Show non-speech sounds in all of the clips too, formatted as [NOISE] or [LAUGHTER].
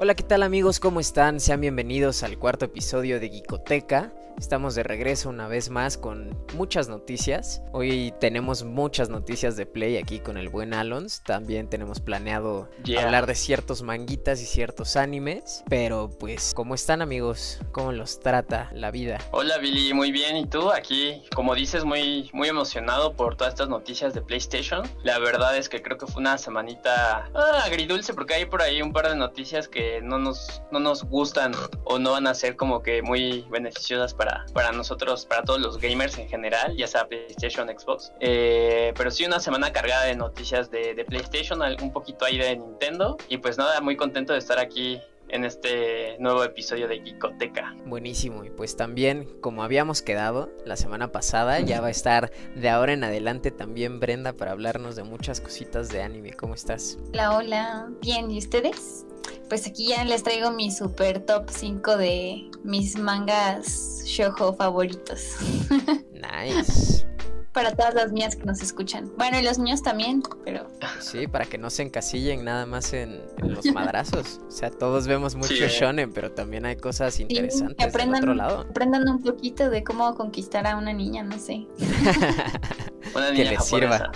Hola, ¿qué tal amigos? ¿Cómo están? Sean bienvenidos al cuarto episodio de Geekoteca. Estamos de regreso una vez más con muchas noticias. Hoy tenemos muchas noticias de Play aquí con el buen Alons. También tenemos planeado Yeah. hablar de ciertos manguitas y ciertos animes. Pero pues, ¿cómo están amigos? ¿Cómo los trata la vida? Hola Billy, muy bien. ¿Y tú? Aquí, como dices, muy, muy emocionado por todas estas noticias de PlayStation. La verdad es que creo que fue una semanita ah, agridulce porque hay por ahí un par de noticias que no nos, no nos gustan o no van a ser como que muy beneficiosas para, para nosotros, para todos los gamers en general, ya sea PlayStation, Xbox. Eh, pero sí una semana cargada de noticias de, de PlayStation, un poquito ahí de Nintendo. Y pues nada, muy contento de estar aquí en este nuevo episodio de Geekoteca. Buenísimo, y pues también, como habíamos quedado la semana pasada, ya va a estar de ahora en adelante también Brenda para hablarnos de muchas cositas de anime. ¿Cómo estás? Hola, hola. Bien, ¿y ustedes? Pues aquí ya les traigo mi super top 5 de mis mangas shoujo favoritos. [LAUGHS] Nice. Para todas las mías que nos escuchan. Bueno, y los niños también, pero Sí, para que no se encasillen nada más en, en los [LAUGHS] madrazos. O sea, todos vemos mucho Sí. shonen, pero también hay cosas interesantes que del aprendan, otro lado. aprendan un poquito de cómo conquistar a una niña, no sé. [LAUGHS] Una Que niña les sirva.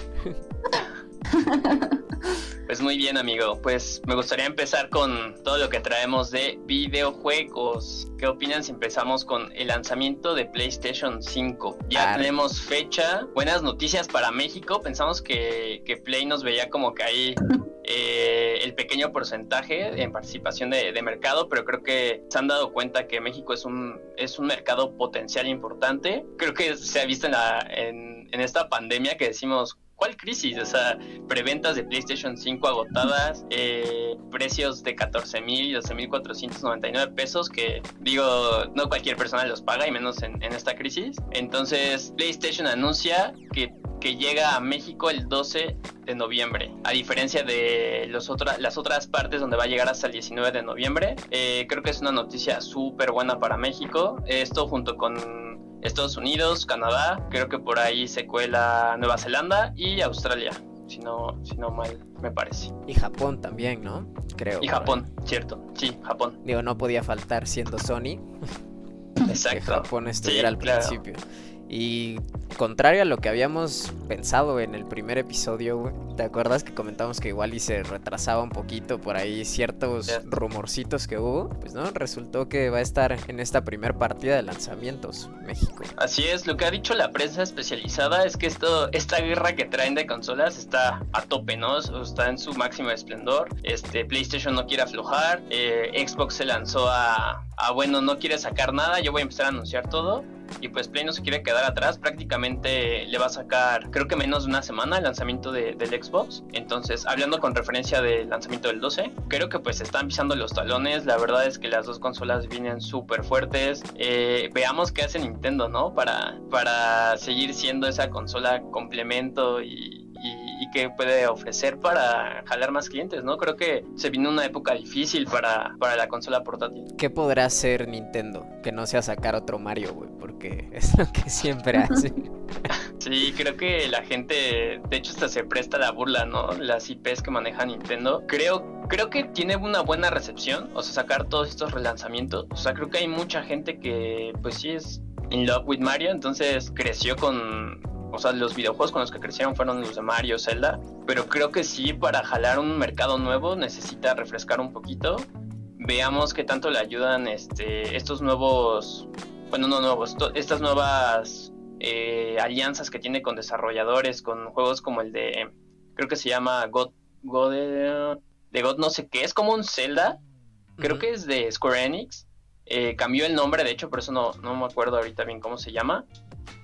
[LAUGHS] Pues muy bien, amigo. Pues me gustaría empezar con todo lo que traemos de videojuegos. ¿Qué opinan si empezamos con el lanzamiento de PlayStation 5? Ya Arre. tenemos fecha. Buenas noticias para México. Pensamos que, que Play nos veía como que ahí [LAUGHS] eh, el pequeño porcentaje en participación de, de mercado, pero creo que se han dado cuenta que México es un, es un mercado potencial importante. Creo que se ha visto en, la, en, en esta pandemia que decimos, ¿cuál crisis? O sea, preventas de PlayStation 5 agotadas, [LAUGHS] eh, precios de 14 mil y 12 mil 499 pesos que digo, no cualquier persona los paga y menos en, en esta crisis. Entonces, PlayStation anuncia que que llega a México el 12 de noviembre. A diferencia de los otra- las otras partes donde va a llegar hasta el 19 de noviembre, eh, creo que es una noticia súper buena para México. Esto junto con Estados Unidos, Canadá, creo que por ahí se cuela Nueva Zelanda y Australia, si no, si no mal me parece. Y Japón también, ¿no? Creo. Y Japón, cierto, sí, Japón, Digo, no podía faltar siendo Sony [LAUGHS] que exacto. Japón estuviera Sí, al claro. principio. Y contrario a lo que habíamos pensado en el primer episodio, güey, ¿te acuerdas que comentamos que igual y se retrasaba un poquito por ahí ciertos Cierto. rumorcitos que hubo? Pues no, resultó que va a estar en esta primer partida de lanzamientos México. Así es, lo que ha dicho la prensa especializada es que esto, esta guerra que traen de consolas está a tope, ¿no? Está en su máximo esplendor. Este, PlayStation no quiere aflojar. eh, Xbox se lanzó a, a, bueno, no quiere sacar nada, yo voy a empezar a anunciar todo. Y pues Play no se quiere quedar atrás, prácticamente le va a sacar, creo que menos de una semana el lanzamiento de- del Xbox. Entonces, hablando con referencia del lanzamiento del 12, creo que pues están pisando los talones. La verdad es que las dos consolas vienen súper fuertes. Eh, veamos qué hace Nintendo, ¿no? Para, para seguir siendo esa consola complemento y, y, que puede ofrecer para jalar más clientes, ¿no? Creo que se vino una época difícil para, para la consola portátil. ¿Qué podrá hacer Nintendo? Que no sea sacar otro Mario, güey, porque [LAUGHS] es lo que siempre hace. [LAUGHS] Sí, creo que la gente, de hecho, hasta se presta la burla, ¿no? Las IPs que maneja Nintendo. Creo, creo que tiene una buena recepción, o sea, sacar todos estos relanzamientos. O sea, creo que hay mucha gente que, pues sí, es in love with Mario, entonces creció con. O sea, los videojuegos con los que crecieron fueron los de Mario, Zelda. Pero creo que sí, para jalar un mercado nuevo necesita refrescar un poquito. Veamos qué tanto le ayudan este, estos nuevos. Bueno, no nuevos, estas nuevas eh, alianzas que tiene con desarrolladores, con juegos como el de, creo que se llama God, God eh, de God no sé qué, es como un Zelda, creo que es de Square Enix, eh, cambió el nombre, de hecho, por eso no, no me acuerdo ahorita bien cómo se llama,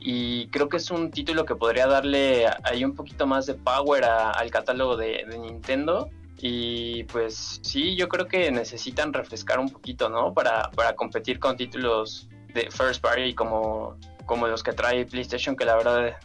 y creo que es un título que podría darle ahí un poquito más de power al catálogo de, de Nintendo. Y pues sí, yo creo que necesitan refrescar un poquito, ¿no? Para, para competir con títulos de first party como, como los que trae PlayStation, que la verdad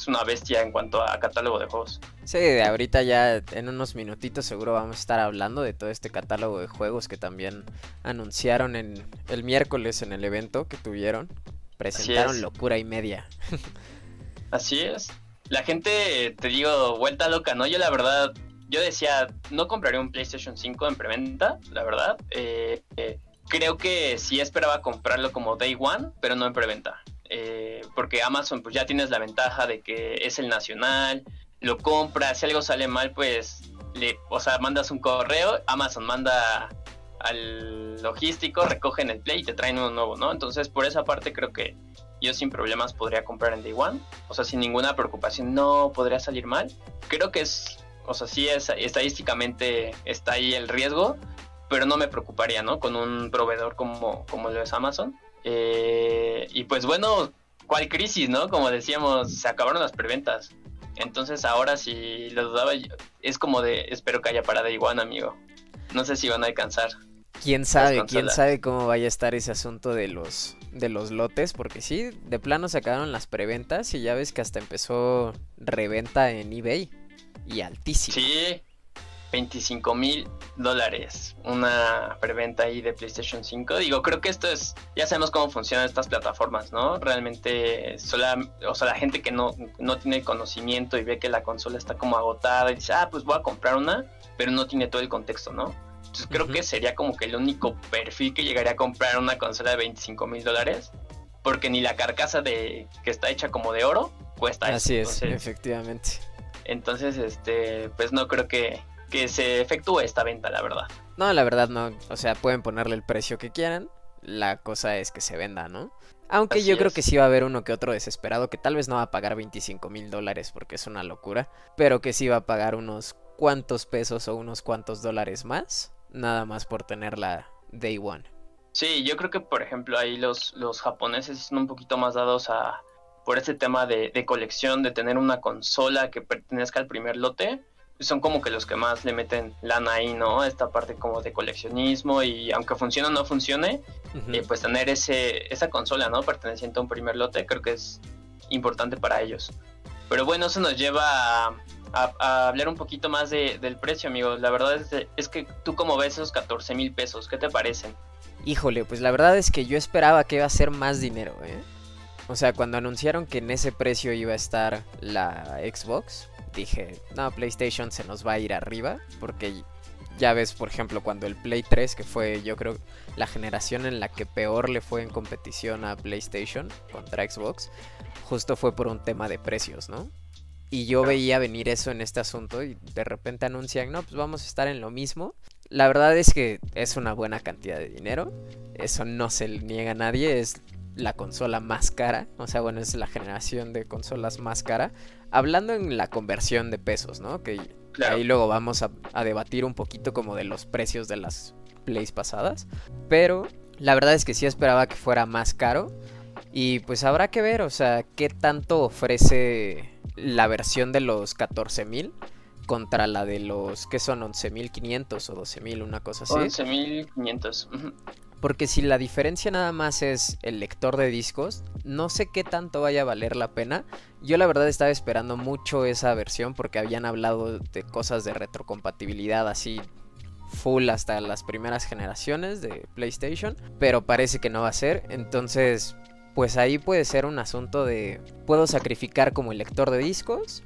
es una bestia en cuanto a catálogo de juegos. Sí, de ahorita ya en unos minutitos seguro vamos a estar hablando de todo este catálogo de juegos que también anunciaron en el miércoles en el evento que tuvieron. Presentaron es. locura y media. [LAUGHS] Así es. La gente, te digo, vuelta loca, ¿no? Yo la verdad yo decía, no compraría un PlayStation 5 en preventa, la verdad. Eh, eh, creo que sí esperaba comprarlo como Day One, pero no en preventa. Eh, porque Amazon pues ya tienes la ventaja de que es el nacional, lo compras, si algo sale mal pues le, o sea, mandas un correo, Amazon manda al logístico, recogen el play y te traen uno nuevo, ¿no? Entonces por esa parte creo que yo sin problemas podría comprar en Day One, o sea, sin ninguna preocupación, no podría salir mal. Creo que es, o sea, sí es estadísticamente está ahí el riesgo, pero no me preocuparía, ¿no? Con un proveedor como, como lo es Amazon. Eh, y pues bueno, ¿cuál crisis, no? Como decíamos, se acabaron las preventas. Entonces ahora si lo dudaba, es como de, espero que haya para Day One, amigo. No sé si van a alcanzar. Quién sabe, quién sabe cómo vaya a estar ese asunto de los de los lotes, porque sí, de plano se acabaron las preventas y ya ves que hasta empezó reventa en eBay y altísimo. Sí, 25 mil dólares una preventa ahí de PlayStation 5. Digo, creo que esto es, ya sabemos cómo funcionan estas plataformas, ¿no? Realmente, sola, o sea, la gente que no, no tiene conocimiento y ve que la consola está como agotada y dice, ah, pues voy a comprar una, pero no tiene todo el contexto, ¿no? Entonces creo que sería como que el único perfil que llegaría a comprar una consola de 25 mil dólares, porque ni la carcasa de que está hecha como de oro cuesta Así es, efectivamente. Entonces, este, pues no creo que, que se efectúe esta venta, la verdad. No, la verdad no. O sea, pueden ponerle el precio que quieran. La cosa es que se venda, ¿no? Aunque yo creo que sí va a haber uno que otro desesperado que tal vez no va a pagar 25 mil dólares porque es una locura, pero que sí va a pagar unos cuantos pesos o unos cuantos dólares más nada más por tener la Day One. Sí, yo creo que por ejemplo ahí los, los japoneses son un poquito más dados a por ese tema de, colección, de tener una consola que pertenezca al primer lote, son como que los que más le meten lana ahí, ¿no? Esta parte como de coleccionismo y aunque funcione o no funcione, eh, pues tener ese, esa consola, ¿no? Perteneciente a un primer lote, creo que es importante para ellos. Pero bueno, eso nos lleva a, a, hablar un poquito más del precio, amigo. La verdad es, es que tú como ves esos 14 mil pesos, ¿qué te parecen? Híjole, pues la verdad es que yo esperaba que iba a ser más dinero, ¿eh? O sea, cuando anunciaron que en ese precio iba a estar la Xbox, dije, no, PlayStation se nos va a ir arriba, porque ya ves, por ejemplo, cuando el Play 3, que fue yo creo la generación en la que peor le fue en competición a PlayStation contra Xbox, justo fue por un tema de precios, ¿no? Y yo veía venir eso en este asunto y de repente anuncian, no, pues vamos a estar en lo mismo. La verdad es que es una buena cantidad de dinero. Eso no se niega a nadie. Es la consola más cara. O sea, bueno, es la generación de consolas más cara. Hablando en la conversión de pesos, ¿no? Que ahí luego vamos a, a debatir un poquito como de los precios de las plays pasadas. Pero la verdad es que sí esperaba que fuera más caro. Y pues habrá que ver, o sea, qué tanto ofrece la versión de los 14.000 contra la de los que son 11.500 o 12.000, una cosa así. 11.500. Porque si la diferencia nada más es el lector de discos, no sé qué tanto vaya a valer la pena. Yo la verdad estaba esperando mucho esa versión porque habían hablado de cosas de retrocompatibilidad así full hasta las primeras generaciones de PlayStation, pero parece que no va a ser. Entonces, pues ahí puede ser un asunto de puedo sacrificar como el lector de discos,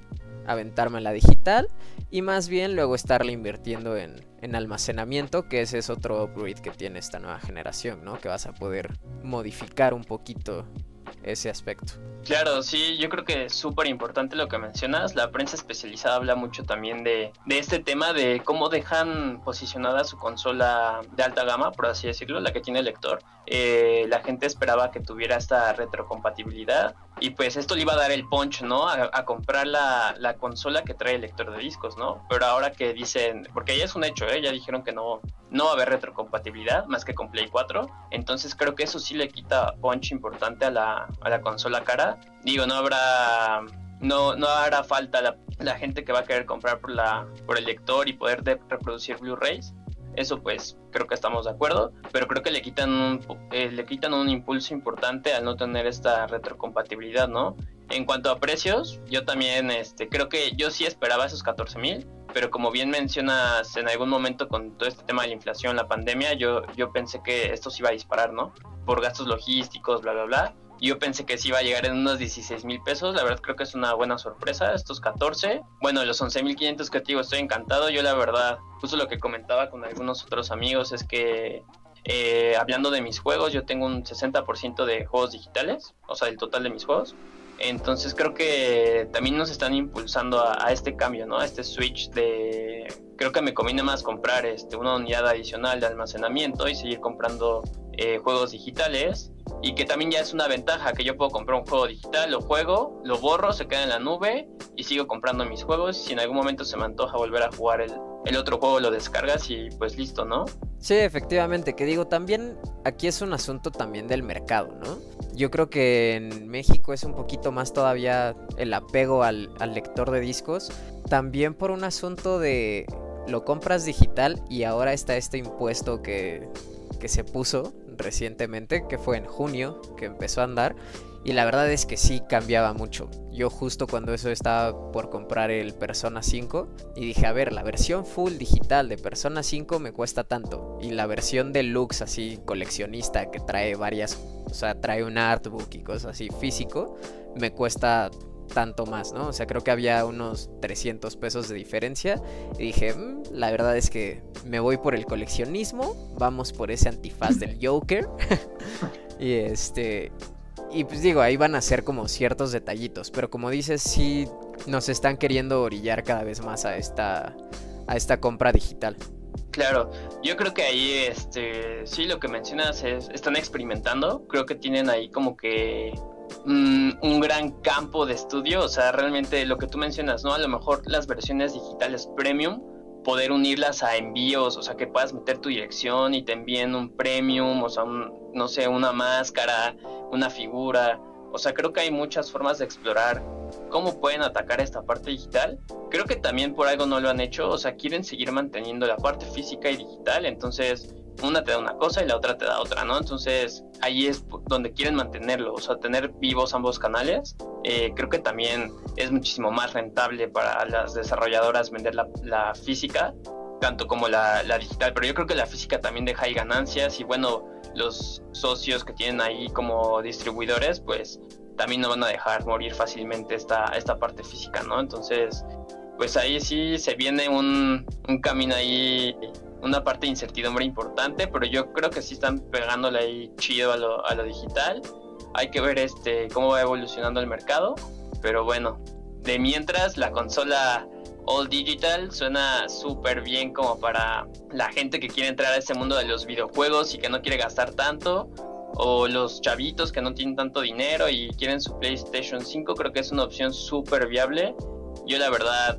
aventarme la digital y más bien luego estarle invirtiendo en, en, almacenamiento, que ese es otro upgrade que tiene esta nueva generación, ¿no? Que vas a poder modificar un poquito ese aspecto. Claro, sí, yo creo que es súper importante lo que mencionas. La prensa especializada habla mucho también de, de, este tema de cómo dejan posicionada su consola de alta gama, por así decirlo, la que tiene el lector. Eh, la gente esperaba que tuviera esta retrocompatibilidad y pues esto le iba a dar el punch, ¿no? A, comprar la, la, consola que trae el lector de discos, ¿no? Pero ahora que dicen, porque ya es un hecho, ¿eh? Ya dijeron que no, no va a haber retrocompatibilidad más que con Play 4. Entonces creo que eso sí le quita punch importante a la, a la consola cara. Digo, no habrá no, no hará falta la, la, gente que va a querer comprar por, la, por el lector y poder reproducir Blu-rays. Eso pues creo que estamos de acuerdo, pero creo que le quitan un, eh, le quitan un impulso importante al no tener esta retrocompatibilidad, ¿no? En cuanto a precios, yo también este, creo que yo sí esperaba esos 14 mil, pero como bien mencionas en algún momento con todo este tema de la inflación, la pandemia, yo, yo pensé que esto se iba a disparar, ¿no? Por gastos logísticos, bla, bla, bla. Yo pensé que sí iba a llegar en unos 16 mil pesos. La verdad creo que es una buena sorpresa. Estos 14. Bueno, los 11 mil 500 que te digo, estoy encantado. Yo la verdad, justo lo que comentaba con algunos otros amigos es que eh, hablando de mis juegos, yo tengo un 60% de juegos digitales, o sea, el total de mis juegos. Entonces creo que también nos están impulsando a, este cambio, ¿no? A este switch de... Creo que me conviene más comprar este, una unidad adicional de almacenamiento y seguir comprando eh, juegos digitales. Y que también ya es una ventaja que yo puedo comprar un juego digital, lo juego, lo borro, se queda en la nube y sigo comprando mis juegos. Si en algún momento se me antoja volver a jugar el, el otro juego, lo descargas y pues listo, ¿no? Sí, efectivamente, que digo, también aquí es un asunto también del mercado, ¿no? Yo creo que en México es un poquito más todavía el apego al, lector de discos, también por un asunto de lo compras digital y ahora está este impuesto que, que se puso recientemente, que fue en junio, que empezó a andar, y la verdad es que sí cambiaba mucho. Yo justo cuando eso estaba por comprar el Persona 5 y dije, a ver, la versión full digital de Persona 5 me cuesta tanto. Y la versión deluxe así coleccionista que trae varias, o sea, trae un artbook y cosas así físico, me cuesta tanto más, ¿no? O sea, creo que había unos 300 pesos de diferencia. Y dije, mm, la verdad es que me voy por el coleccionismo, vamos por ese antifaz del [LAUGHS] Joker. [LAUGHS] y este, y pues digo, ahí van a ser como ciertos detallitos. Pero como dices, sí nos están queriendo orillar cada vez más a esta, a esta compra digital. Claro, yo creo que ahí, este, sí, lo que mencionas es, están experimentando, creo que tienen ahí como que mm, un gran campo de estudio, o sea, realmente lo que tú mencionas, ¿no? A lo mejor las versiones digitales premium, poder unirlas a envíos, o sea, que puedas meter tu dirección y te envíen un premium, o sea, no sé, una máscara, una figura. O sea, creo que hay muchas formas de explorar cómo pueden atacar esta parte digital. Creo que también por algo no lo han hecho, o sea, quieren seguir manteniendo la parte física y digital, entonces una te da una cosa y la otra te da otra, ¿no? Entonces ahí es donde quieren mantenerlo, o sea, tener vivos ambos canales. Eh, creo que también es muchísimo más rentable para las desarrolladoras vender la, física, tanto como la, digital, pero yo creo que la física también deja ahí ganancias y bueno, los socios que tienen ahí como distribuidores, pues también no van a dejar morir fácilmente esta, esta parte física, ¿no? Entonces, pues ahí sí se viene un camino ahí, una parte de incertidumbre importante, pero yo creo que sí están pegándole ahí chido a lo, a lo digital. Hay que ver este cómo va evolucionando el mercado, pero bueno, de mientras la consola All Digital suena súper bien como para la gente que quiere entrar a ese mundo de los videojuegos y que no quiere gastar tanto. O los chavitos que no tienen tanto dinero y quieren su PlayStation 5, creo que es una opción súper viable. Yo la verdad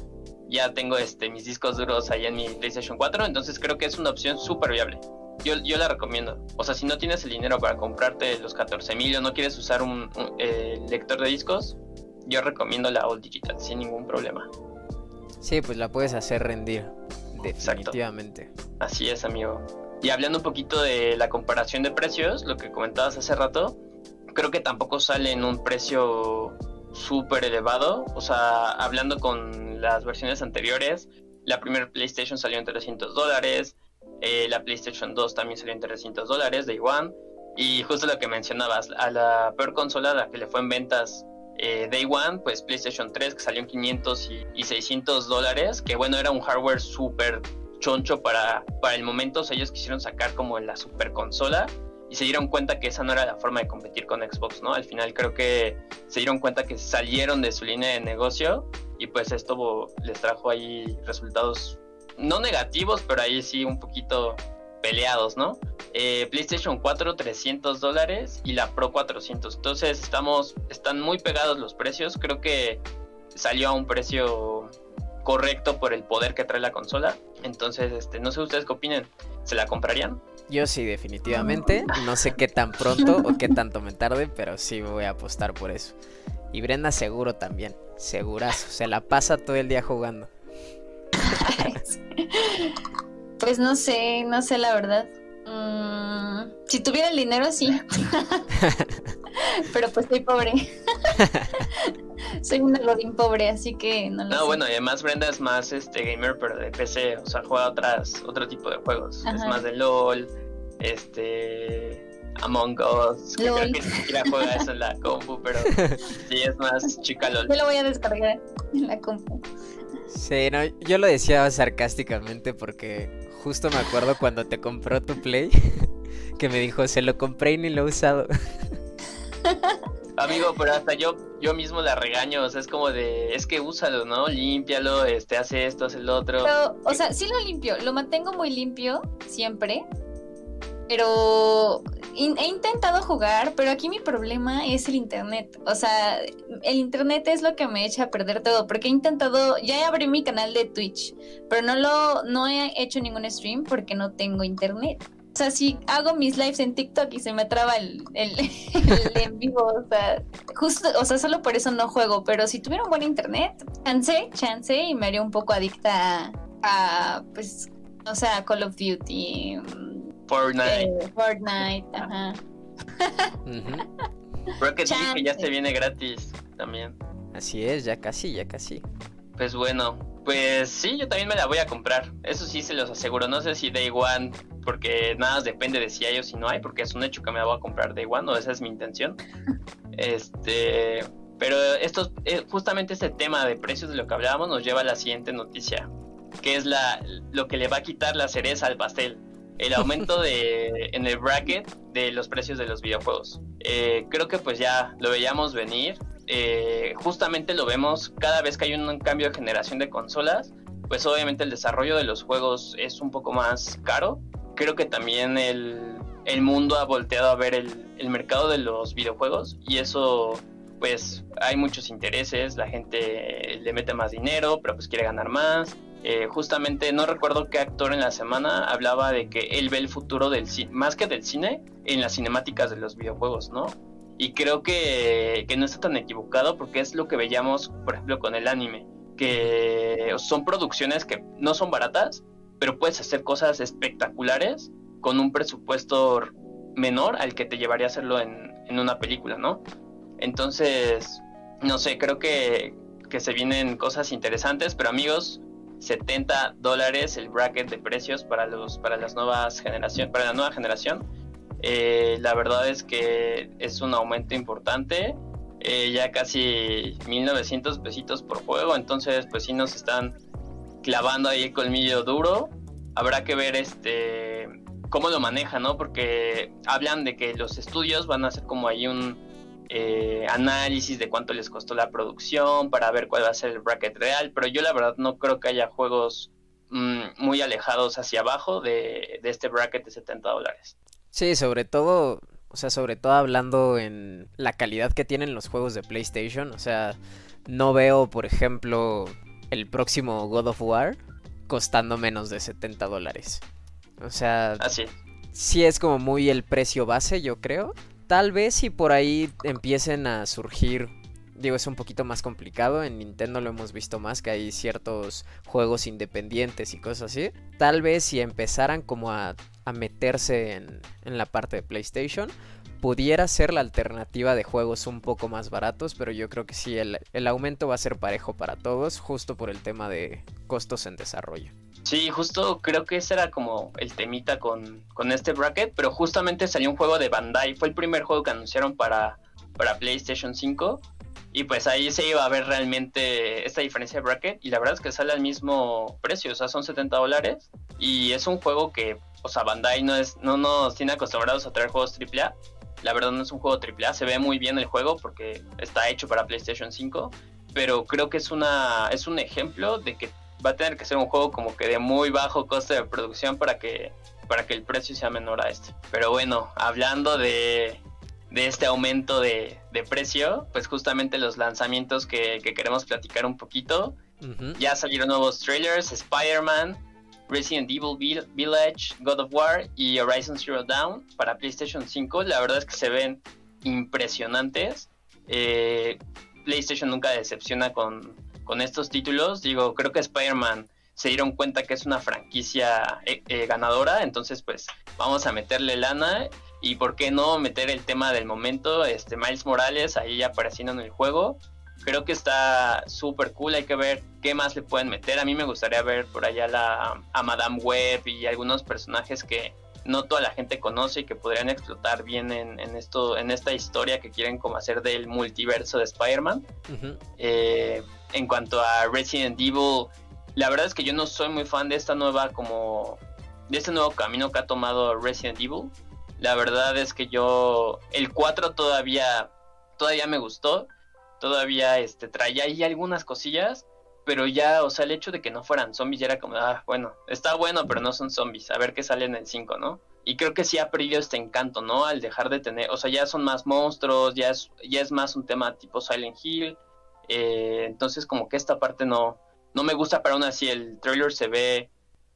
ya tengo este, mis discos duros ahí en mi PlayStation 4, entonces creo que es una opción súper viable. Yo, yo, la recomiendo. O sea, si no tienes el dinero para comprarte los 14 mil o no quieres usar un, eh, lector de discos, yo recomiendo la All Digital sin ningún problema. Sí, pues la puedes hacer rendir. Definitivamente. Así es, amigo. Y hablando un poquito de la comparación de precios, lo que comentabas hace rato, creo que tampoco sale en un precio súper elevado. O sea, hablando con las versiones anteriores, la primera PlayStation salió en 300 dólares, eh, la PlayStation 2 también salió en 300 dólares, de One. Y justo lo que mencionabas, a la peor consola, la que le fue en ventas eh, Day One, pues PlayStation 3 que salió en 500 y, 600 dólares, que bueno, era un hardware súper choncho para, para el momento, o sea, ellos quisieron sacar como la super consola se dieron cuenta que esa no era la forma de competir con Xbox, ¿no? Al final creo que se dieron cuenta que salieron de su línea de negocio y pues esto les trajo ahí resultados no negativos, pero ahí sí un poquito peleados, ¿no? Eh, PlayStation 4 300 dólares y la Pro 400. Entonces estamos, están muy pegados los precios. Creo que salió a un precio correcto por el poder que trae la consola. Entonces, este, no sé ustedes qué opinen. ¿Se la comprarían? Yo sí, definitivamente. No sé qué tan pronto o qué tanto me tarde, pero sí voy a apostar por eso. Y Brenda seguro también. Segurazo. Se la pasa todo el día jugando. [LAUGHS] Pues no sé, no sé la verdad. Mm, si tuviera el dinero, sí. [LAUGHS] Pero pues soy pobre. soy un godín pobre, así que no lo No, bueno, y además Brenda es más este gamer, pero de PC, o sea, juega otras, otro tipo de juegos. Es más de LOL, este Among Us. Que creo que ni siquiera juega eso en la compu, pero [LAUGHS] sí es más chica LOL. Yo lo voy a descargar en la compu. Sí, no, yo lo decía sarcásticamente porque justo me acuerdo cuando te compró tu Play [LAUGHS] que me dijo, se lo compré y ni lo he usado. Amigo, [LAUGHS] pero hasta yo yo mismo la regaño, o sea, es como de, es que úsalo, ¿no? Límpialo, este, hace esto, hace lo otro. Pero, o sea, sí lo limpio, lo mantengo muy limpio siempre, pero he intentado jugar, pero aquí mi problema es el internet. O sea, el internet es lo que me echa a perder todo, porque he intentado, ya abrí mi canal de Twitch, pero no lo, no he hecho ningún stream porque no tengo internet. O sea, si hago mis lives en TikTok y se me traba el, el, [LAUGHS] en vivo, o sea, justo, o sea, solo por eso no juego, pero si tuviera un buen internet, chance, chance, y me haría un poco adicta a, pues, o sea, Call of Duty. Fortnite. Eh, Fortnite, ajá. Rocket League ya se viene gratis también. Así es, ya casi, ya casi. Pues bueno, pues sí, yo también me la voy a comprar. Eso sí se los aseguro. No sé si Day One, porque nada depende de si hay o si no hay, porque es un hecho que me la voy a comprar Day One, o esa es mi intención. [LAUGHS] Este, pero esto, eh, justamente este tema de precios de lo que hablábamos nos lleva a la siguiente noticia, que es la, lo que le va a quitar la cereza al pastel. El aumento de, en el bracket de los precios de los videojuegos. Eh, creo que pues ya lo veíamos venir eh, justamente lo vemos cada vez que hay un cambio de generación de consolas, pues obviamente el desarrollo de los juegos es un poco más caro. Creo que también el, el mundo ha volteado a ver el, el, mercado de los videojuegos y eso pues hay muchos intereses, la gente le mete más dinero, pero pues quiere ganar más. Eh, justamente no recuerdo qué actor en la semana hablaba de que él ve el futuro del cine, más que del cine, en las cinemáticas de los videojuegos, ¿no? Y creo que, no está tan equivocado porque es lo que veíamos, por ejemplo, con el anime, que son producciones que no son baratas, pero puedes hacer cosas espectaculares con un presupuesto menor al que te llevaría a hacerlo en, una película, ¿no? Entonces, no sé, creo que, que se vienen cosas interesantes, pero amigos, 70 dólares el bracket de precios para los para las nuevas generación para la nueva generación eh, la verdad es que es un aumento importante, eh, ya casi 1900 pesitos por juego, entonces pues sí nos están clavando ahí el colmillo duro. Habrá que ver este cómo lo manejan, ¿no? Porque hablan de que los estudios van a hacer como ahí un eh, análisis de cuánto les costó la producción para ver cuál va a ser el bracket real, pero yo la verdad no creo que haya juegos mm, muy alejados hacia abajo de, de este bracket de 70 dólares. Sí, sobre todo, o sea, sobre todo hablando en la calidad que tienen los juegos de PlayStation, o sea, no veo, por ejemplo, el próximo God of War costando menos de 70 dólares. O sea, Así. sí es como muy el precio base, yo creo. Tal vez si por ahí empiecen a surgir digo, es un poquito más complicado. En Nintendo lo hemos visto más, que hay ciertos juegos independientes y cosas así. Tal vez si empezaran como a, meterse en, la parte de PlayStation, pudiera ser la alternativa de juegos un poco más baratos, pero yo creo que sí, el, el aumento va a ser parejo para todos, justo por el tema de costos en desarrollo. Sí, justo creo que ese era como el temita con, con, este bracket, pero justamente salió un juego de Bandai, fue el primer juego que anunciaron para, para PlayStation 5 y pues ahí se iba a ver realmente esta diferencia de bracket. Y la verdad es que sale al mismo precio, o sea, son 70 dólares. Y es un juego que, o sea, Bandai no, es, no nos tiene acostumbrados a traer juegos AAA. La verdad no es un juego AAA, se ve muy bien el juego porque está hecho para PlayStation 5. Pero creo que es, una, es un ejemplo de que va a tener que ser un juego como que de muy bajo coste de producción para que, para que el precio sea menor a este. Pero bueno, hablando de, de este aumento de, precio, pues justamente los lanzamientos que, queremos platicar un poquito. Ya salieron nuevos trailers, Spider-Man, Resident Evil Village, God of War y Horizon Zero Dawn para PlayStation 5. La verdad es que se ven impresionantes. Eh, PlayStation nunca decepciona con, con, estos títulos. Digo, creo que Spider-Man se dieron cuenta que es una franquicia eh, eh, ganadora, entonces pues vamos a meterle lana y por qué no meter el tema del momento, este Miles Morales ahí apareciendo en el juego. Creo que está súper cool, hay que ver qué más le pueden meter. A mí me gustaría ver por allá la, a Madame Web y algunos personajes que, no toda la gente conoce y que podrían explotar bien en, esto, en esta historia que quieren como hacer del multiverso de Spider-Man. Eh, en cuanto a Resident Evil, la verdad es que yo no soy muy fan de esta nueva como de este nuevo camino que ha tomado Resident Evil. La verdad es que yo el 4 todavía todavía me gustó, todavía este traía ahí algunas cosillas, pero ya, o sea, el hecho de que no fueran zombies ya era como, ah, bueno, está bueno, pero no son zombies, a ver qué sale en el 5, ¿no? Y creo que sí ha perdido este encanto, ¿no? Al dejar de tener, o sea, ya son más monstruos, ya es, ya es más un tema tipo Silent Hill, eh, entonces como que esta parte no, no me gusta, pero aún así el trailer se ve,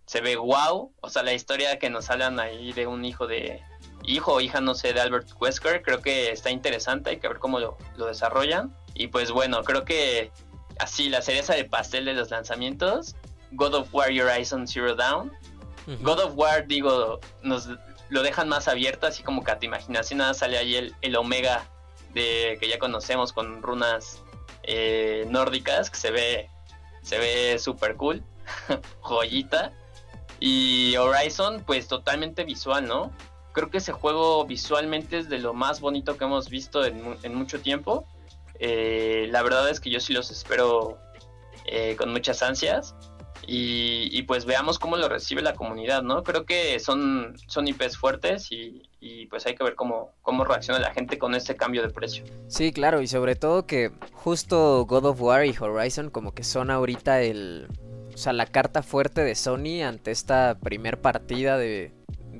se ve wow, o sea, la historia que nos hablan ahí de un hijo de, hijo o hija, no sé, de Albert Wesker, creo que está interesante, hay que ver cómo lo, lo desarrollan. Y pues bueno, creo que así la cereza de pastel de los lanzamientos, God of War Horizon Zero Down. God of War, digo, nos lo dejan más abierto, así como que a tu imaginación nada sale ahí el, el Omega de que ya conocemos con runas eh, nórdicas, que se ve, se ve súper cool, [LAUGHS] joyita. Y Horizon, pues totalmente visual, ¿no? Creo que ese juego visualmente es de lo más bonito que hemos visto en, mucho tiempo. Eh, la verdad es que yo sí los espero eh, con muchas ansias. Y, pues veamos cómo lo recibe la comunidad, ¿no? Creo que son, son IPs fuertes y, pues hay que ver cómo, cómo reacciona la gente con este cambio de precio. Sí, claro, y sobre todo que justo God of War y Horizon como que son ahorita el... O sea, la carta fuerte de Sony ante esta primer partida de,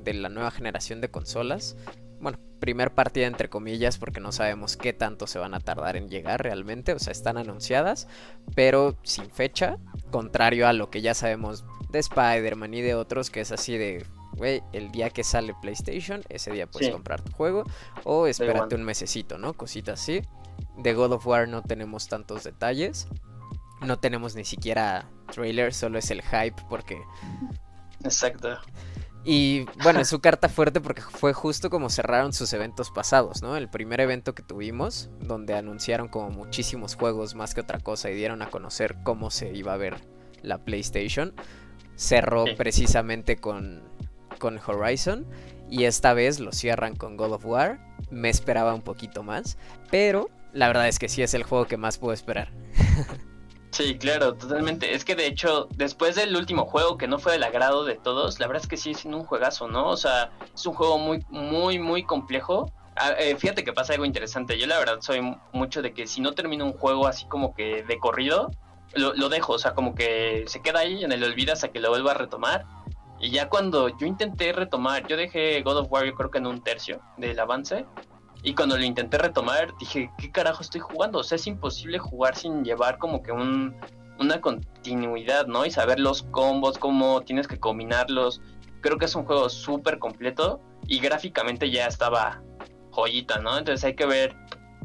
de la nueva generación de consolas bueno, primer partida entre comillas porque no sabemos qué tanto se van a tardar en llegar realmente, o sea, están anunciadas, pero sin fecha, contrario a lo que ya sabemos de Spider-Man y de otros, que es así de, güey, el día que sale PlayStation, ese día puedes comprar tu juego, o espérate un mesecito, ¿no? Cositas así. De God of War no tenemos tantos detalles, no tenemos ni siquiera trailer, solo es el hype porque... Exacto. Y bueno, es su carta fuerte porque fue justo como cerraron sus eventos pasados, ¿no? El primer evento que tuvimos, donde anunciaron como muchísimos juegos más que otra cosa y dieron a conocer cómo se iba a ver la PlayStation, cerró precisamente con, con Horizon y esta vez lo cierran con God of War. Me esperaba un poquito más, pero la verdad es que sí es el juego que más puedo esperar. [LAUGHS] Sí, claro, totalmente. Es que de hecho, después del último juego que no fue del agrado de todos, la verdad es que sí es un juegazo, ¿no? O sea, es un juego muy, muy, muy complejo. Ah, eh, fíjate que pasa algo interesante. Yo la verdad soy mucho de que si no termino un juego así como que de corrido, lo, lo dejo. O sea, como que se queda ahí en el olvido hasta que lo vuelva a retomar. Y ya cuando yo intenté retomar, yo dejé God of War yo creo que en un tercio del avance. Y cuando lo intenté retomar, dije, ¿qué carajo estoy jugando? O sea, es imposible jugar sin llevar como que un, una continuidad, ¿no? Y saber los combos, cómo tienes que combinarlos. Creo que es un juego súper completo y gráficamente ya estaba joyita, ¿no? Entonces hay que ver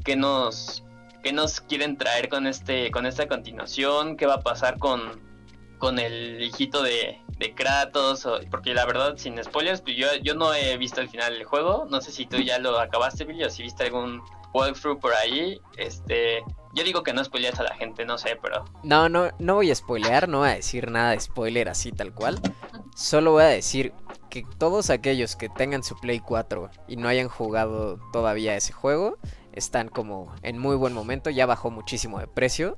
qué nos, qué nos quieren traer con, este, con esta continuación, qué va a pasar con, con el hijito de, de Kratos, porque la verdad, sin spoilers, pues yo, yo no he visto el final del juego, no sé si tú ya lo acabaste, Billy, o si viste algún walkthrough por ahí, este... Yo digo que no spoileas a la gente, no sé, pero... No, no, no voy a spoilear, no voy a decir nada de spoiler así tal cual. Solo voy a decir que todos aquellos que tengan su Play 4 y no hayan jugado todavía ese juego, están como en muy buen momento, ya bajó muchísimo de precio.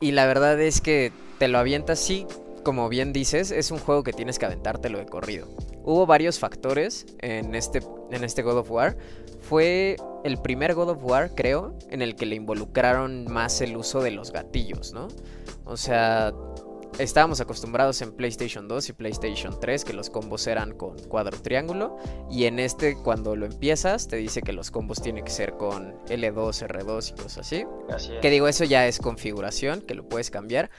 Y la verdad es que te lo avientas, sí, como bien dices, es un juego que tienes que aventártelo de corrido. Hubo varios factores en este, en este God of War. Fue el primer God of War, creo, en el que le involucraron más el uso de los gatillos, ¿no? O sea, estábamos acostumbrados en PlayStation 2 y PlayStation 3 que los combos eran con cuadro triángulo y en este cuando lo empiezas te dice que los combos tienen que ser con L2, R2 y cosas así. así que digo, eso ya es configuración, que lo puedes cambiar,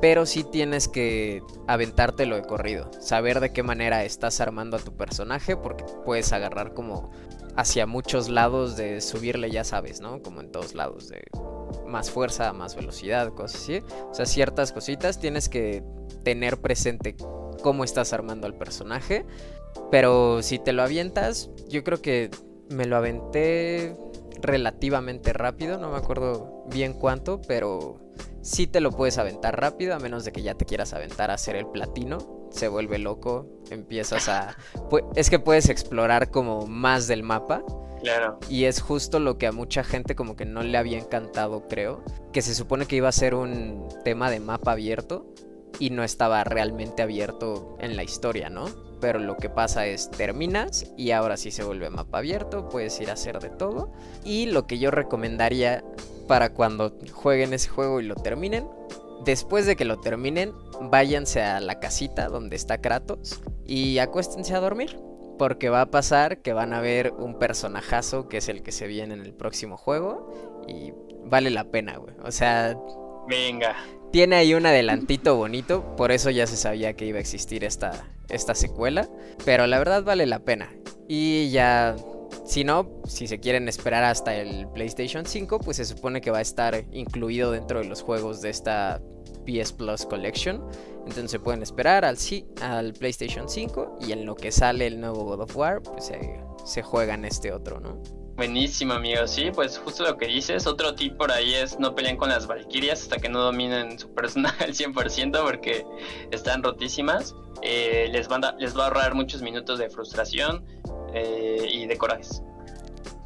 pero sí tienes que aventártelo de corrido, saber de qué manera estás armando a tu personaje porque puedes agarrar como hacia muchos lados de subirle, ya sabes, ¿no? Como en todos lados, de más fuerza, más velocidad, cosas así. O sea, ciertas cositas tienes que tener presente cómo estás armando al personaje. Pero si te lo avientas, yo creo que me lo aventé relativamente rápido, no me acuerdo bien cuánto, pero sí te lo puedes aventar rápido, a menos de que ya te quieras aventar a hacer el platino, se vuelve loco, empiezas a... [LAUGHS] Es que puedes explorar como más del mapa. Claro. Y es justo lo que a mucha gente como que no le había encantado, creo. Que se supone que iba a ser un tema de mapa abierto y no estaba realmente abierto en la historia, ¿no? Pero lo que pasa es terminas y ahora sí se vuelve mapa abierto, puedes ir a hacer de todo. Y lo que yo recomendaría para cuando jueguen ese juego y lo terminen, después de que lo terminen, váyanse a la casita donde está Kratos y acuéstense a dormir. Porque va a pasar que van a ver un personajazo que es el que se viene en el próximo juego y vale la pena, güey. O sea... Venga. Tiene ahí un adelantito bonito, por eso ya se sabía que iba a existir esta, esta secuela, pero la verdad vale la pena. Y ya, si no, si se quieren esperar hasta el PlayStation 5, pues se supone que va a estar incluido dentro de los juegos de esta PS Plus Collection. Entonces se pueden esperar al, al PlayStation 5 y en lo que sale el nuevo God of War, pues se, se juega en este otro, ¿no? Buenísimo, amigo. Sí, pues justo lo que dices. Otro tip por ahí es no peleen con las Valkyrias hasta que no dominen su personal [LAUGHS] al 100% porque están rotísimas. Eh, les, van les va a ahorrar muchos minutos de frustración eh, y de corajes.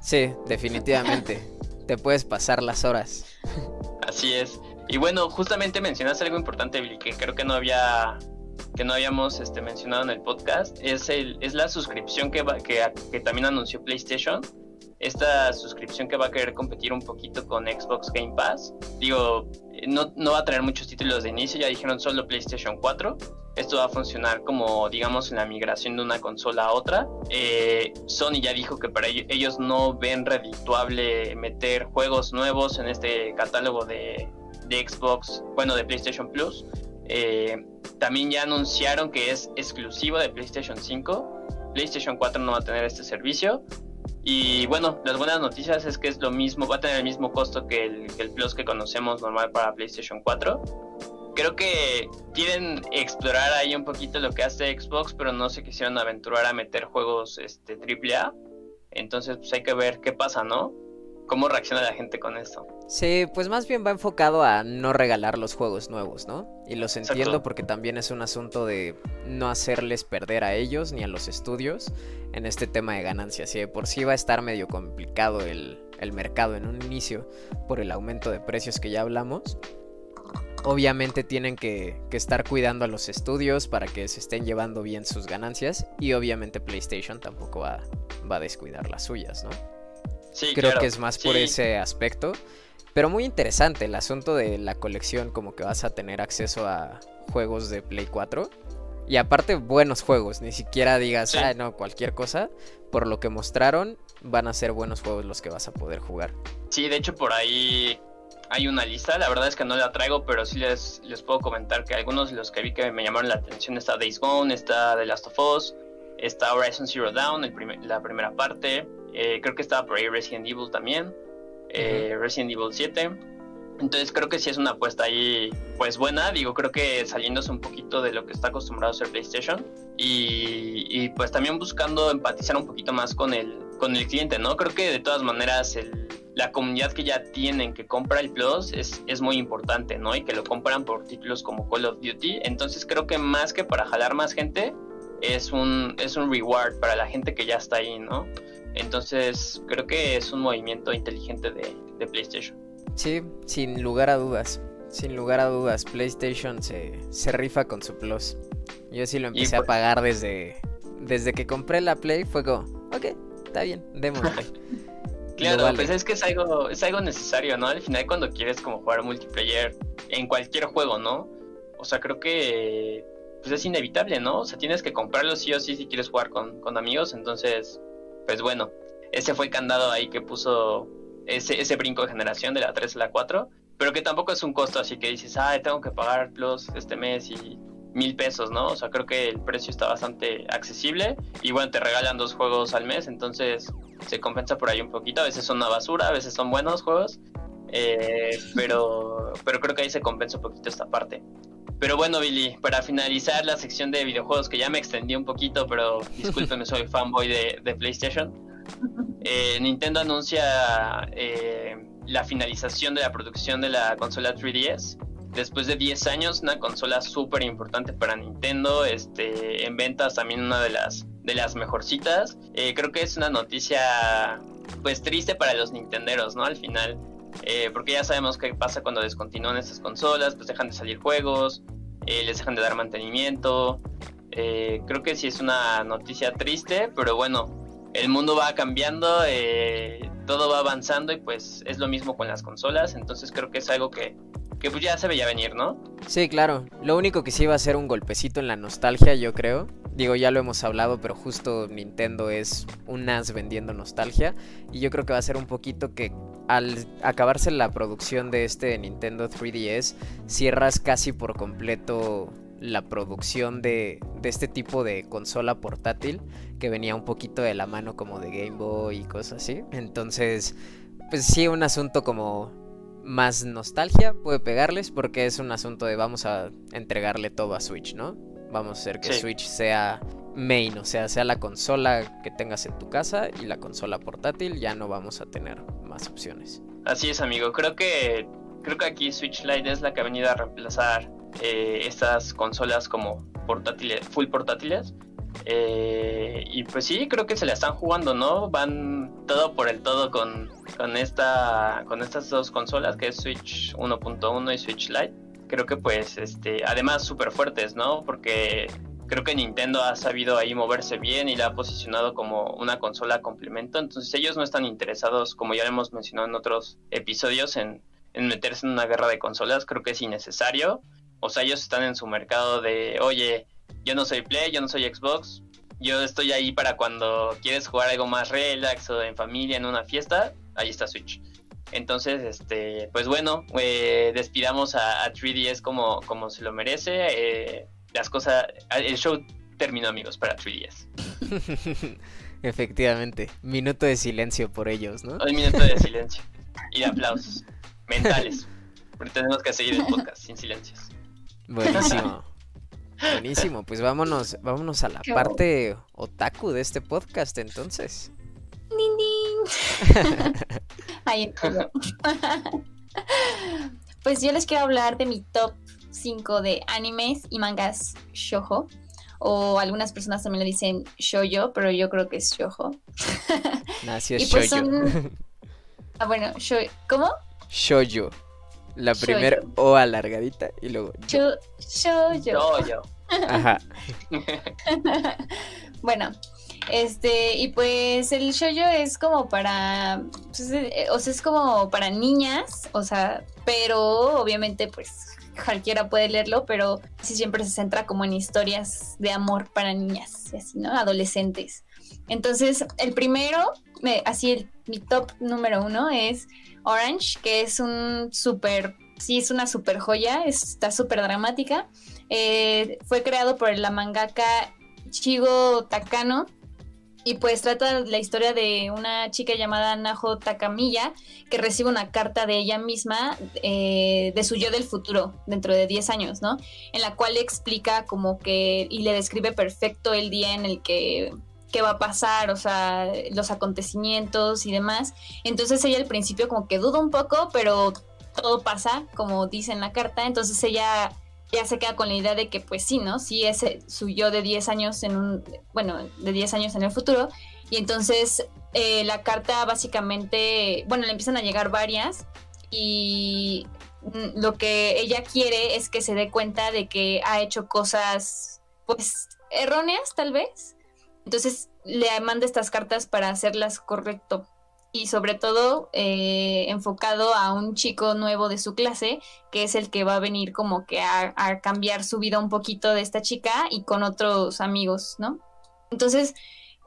Sí, definitivamente. [LAUGHS] Te puedes pasar las horas. Así es. Y bueno, justamente mencionaste algo importante, Billy, que creo que no había que no habíamos este, mencionado en el podcast. Es, el, es la suscripción que, va, que, que también anunció PlayStation esta suscripción que va a querer competir un poquito con Xbox Game Pass. Digo, no, no, va a traer muchos títulos de inicio, ya dijeron solo PlayStation 4. Esto va a funcionar como, digamos, en la migración de una consola a otra. Eh, Sony ya dijo que para ellos no ven redituable meter juegos nuevos en este catálogo de, Xbox, bueno, de PlayStation Plus. Eh, también ya anunciaron que es exclusivo de PlayStation 5. PlayStation 4 no va a tener este servicio. Y bueno, las buenas noticias es que es lo mismo, va a tener el mismo costo que el, el Plus que conocemos normal para PlayStation 4. Creo que quieren explorar ahí un poquito lo que hace Xbox, pero no se quisieron aventurar a meter juegos este, AAA. Entonces, pues hay que ver qué pasa, ¿no? ¿Cómo reacciona la gente con esto? Sí, pues más bien va enfocado a no regalar los juegos nuevos, ¿no? Y los entiendo porque también es un asunto de no hacerles perder a ellos ni a los estudios en este tema de ganancias. Y de por sí va a estar medio complicado el, mercado en un inicio por el aumento de precios que ya hablamos. Obviamente tienen que, estar cuidando a los estudios para que se estén llevando bien sus ganancias. Y obviamente PlayStation tampoco va, va a descuidar las suyas, ¿no? Creo que es más por ese aspecto. Pero muy interesante el asunto de la colección, como que vas a tener acceso a juegos de Play 4. Y aparte buenos juegos, ni siquiera digas, ah, no, cualquier cosa. Por lo que mostraron, van a ser buenos juegos los que vas a poder jugar. Sí, de hecho por ahí hay una lista, la verdad es que no la traigo, pero sí les, les puedo comentar que algunos de los que vi que me llamaron la atención está Days Gone, está The Last of Us, está Horizon Zero Dawn, la primera parte, eh, creo que estaba por ahí Resident Evil también. Eh, Resident Evil 7. Entonces creo que sí es una apuesta ahí pues buena, digo, creo que saliéndose un poquito de lo que está acostumbrado a hacer PlayStation y, pues también buscando empatizar un poquito más con el, con el cliente, ¿no? Creo que de todas maneras la comunidad que ya tienen que compra el Plus es, es muy importante, ¿no? Y que lo compran por títulos como Call of Duty, entonces creo que más que para jalar más gente, es un, es un reward para la gente que ya está ahí, ¿no? Entonces, creo que es un movimiento inteligente de, PlayStation. Sí, sin lugar a dudas. Sin lugar a dudas, PlayStation se, se rifa con su Plus. Yo sí lo empecé a pues pagar desde, desde que compré la Play. Fue como, ok, está bien, démosle. [LAUGHS] claro, pues es que es algo, es algo necesario, ¿no? Al final cuando quieres como jugar multiplayer en cualquier juego, ¿no? O sea, creo que pues es inevitable, ¿no? O sea, tienes que comprarlo sí o sí si quieres jugar con, con amigos. Entonces, pues bueno, ese fue el candado ahí que puso ese, ese brinco de generación de la 3 a la 4, pero que tampoco es un costo así que dices, ay, tengo que pagar Plus este mes y mil pesos, ¿no? O sea, creo que el precio está bastante accesible y bueno, te regalan dos juegos al mes, entonces se compensa por ahí un poquito. A veces son una basura, a veces son buenos juegos, eh, pero, pero creo que ahí se compensa un poquito esta parte. Pero bueno, Billy, para finalizar la sección de videojuegos, que ya me extendí un poquito, pero [LAUGHS] discúlpeme, soy fanboy de, PlayStation. Eh, Nintendo anuncia eh, la finalización de la producción de la consola 3DS. después de 10 años, una consola súper importante para Nintendo, este, en ventas también una de las, de las mejorcitas. Eh, creo que es una noticia pues triste para los nintenderos, ¿no? Al final, eh, porque ya sabemos qué pasa cuando descontinúan estas consolas, pues dejan de salir juegos, eh, les dejan de dar mantenimiento. creo que sí es una noticia triste, pero bueno, el mundo va cambiando, todo va avanzando y pues es lo mismo con las consolas, entonces creo que es algo que que pues ya se veía venir, ¿no? Sí, claro. Lo único que sí va a ser un golpecito en la nostalgia, yo creo. Digo, ya lo hemos hablado, pero justo Nintendo es un NAS vendiendo nostalgia. Y yo creo que va a ser un poquito que al acabarse la producción de este Nintendo 3DS, cierras casi por completo la producción de, de, este tipo de consola portátil que venía un poquito de la mano como de Game Boy y cosas así. Entonces, pues sí, un asunto como más nostalgia puede pegarles porque es un asunto de vamos a entregarle todo a Switch, ¿no? Vamos a hacer que Switch sea main, o sea, sea la consola que tengas en tu casa y la consola portátil, ya no vamos a tener más opciones. Así es, amigo. Creo que creo que aquí Switch Lite es la que ha venido a reemplazar eh, estas consolas como portátiles, full portátiles eh, y pues sí, creo que se la están jugando, ¿no? Van todo por el todo con, con, esta, con estas dos consolas, que es Switch 1.1 y Switch Lite. Creo que pues, este, además súper fuertes, ¿no? Porque creo que Nintendo ha sabido ahí moverse bien y la ha posicionado como una consola complemento. Entonces ellos no están interesados, como ya hemos mencionado en otros episodios, en, en meterse en una guerra de consolas. Creo que es innecesario. O sea, ellos están en su mercado de, oye, yo no soy Play, yo no soy Xbox. Yo estoy ahí para cuando quieres jugar algo más relax o en familia, en una fiesta, ahí está Switch. Entonces, este, pues bueno, eh, despidamos a, 3DS como, como se lo merece. Eh, las cosas, el show terminó, amigos, para 3DS. [LAUGHS] Efectivamente, minuto de silencio por ellos, ¿no? Un minuto de silencio y de [LAUGHS] aplausos mentales, porque tenemos que seguir el podcast sin silencios. Buenísimo. [LAUGHS] Buenísimo, pues vámonos, vámonos a la parte otaku de este podcast entonces. Ahí pues yo les quiero hablar de mi top 5 de animes y mangas shojo. O algunas personas también le dicen shoyo, pero yo creo que es shojo. [LAUGHS] Nació es pues [LAUGHS] Ah, bueno, ¿cómo? Shoyo. La primera O alargadita y luego. Yo. Yo, Ajá. [LAUGHS] bueno, este, y pues el shoujo es como para. Pues, eh, o sea, es como para niñas, o sea, pero obviamente, pues cualquiera puede leerlo, pero sí siempre se centra como en historias de amor para niñas, así, ¿no? Adolescentes. Entonces, el primero, así, mi top número uno es Orange, que es un súper, sí, es una súper joya, está súper dramática. Eh, fue creado por la mangaka Chigo Takano. Y pues trata la historia de una chica llamada Naho Takamiya que recibe una carta de ella misma eh, de su yo del futuro dentro de 10 años, ¿no? En la cual le explica como que y le describe perfecto el día en el que qué va a pasar, o sea, los acontecimientos y demás. Entonces ella al principio como que duda un poco, pero todo pasa, como dice en la carta. Entonces ella ya se queda con la idea de que pues sí, ¿no? Sí es su yo de 10 años en un, bueno, de 10 años en el futuro. Y entonces eh, la carta básicamente, bueno, le empiezan a llegar varias y lo que ella quiere es que se dé cuenta de que ha hecho cosas pues erróneas tal vez entonces le manda estas cartas para hacerlas correcto y sobre todo eh, enfocado a un chico nuevo de su clase, que es el que va a venir como que a, cambiar su vida un poquito de esta chica y con otros amigos, ¿no? Entonces,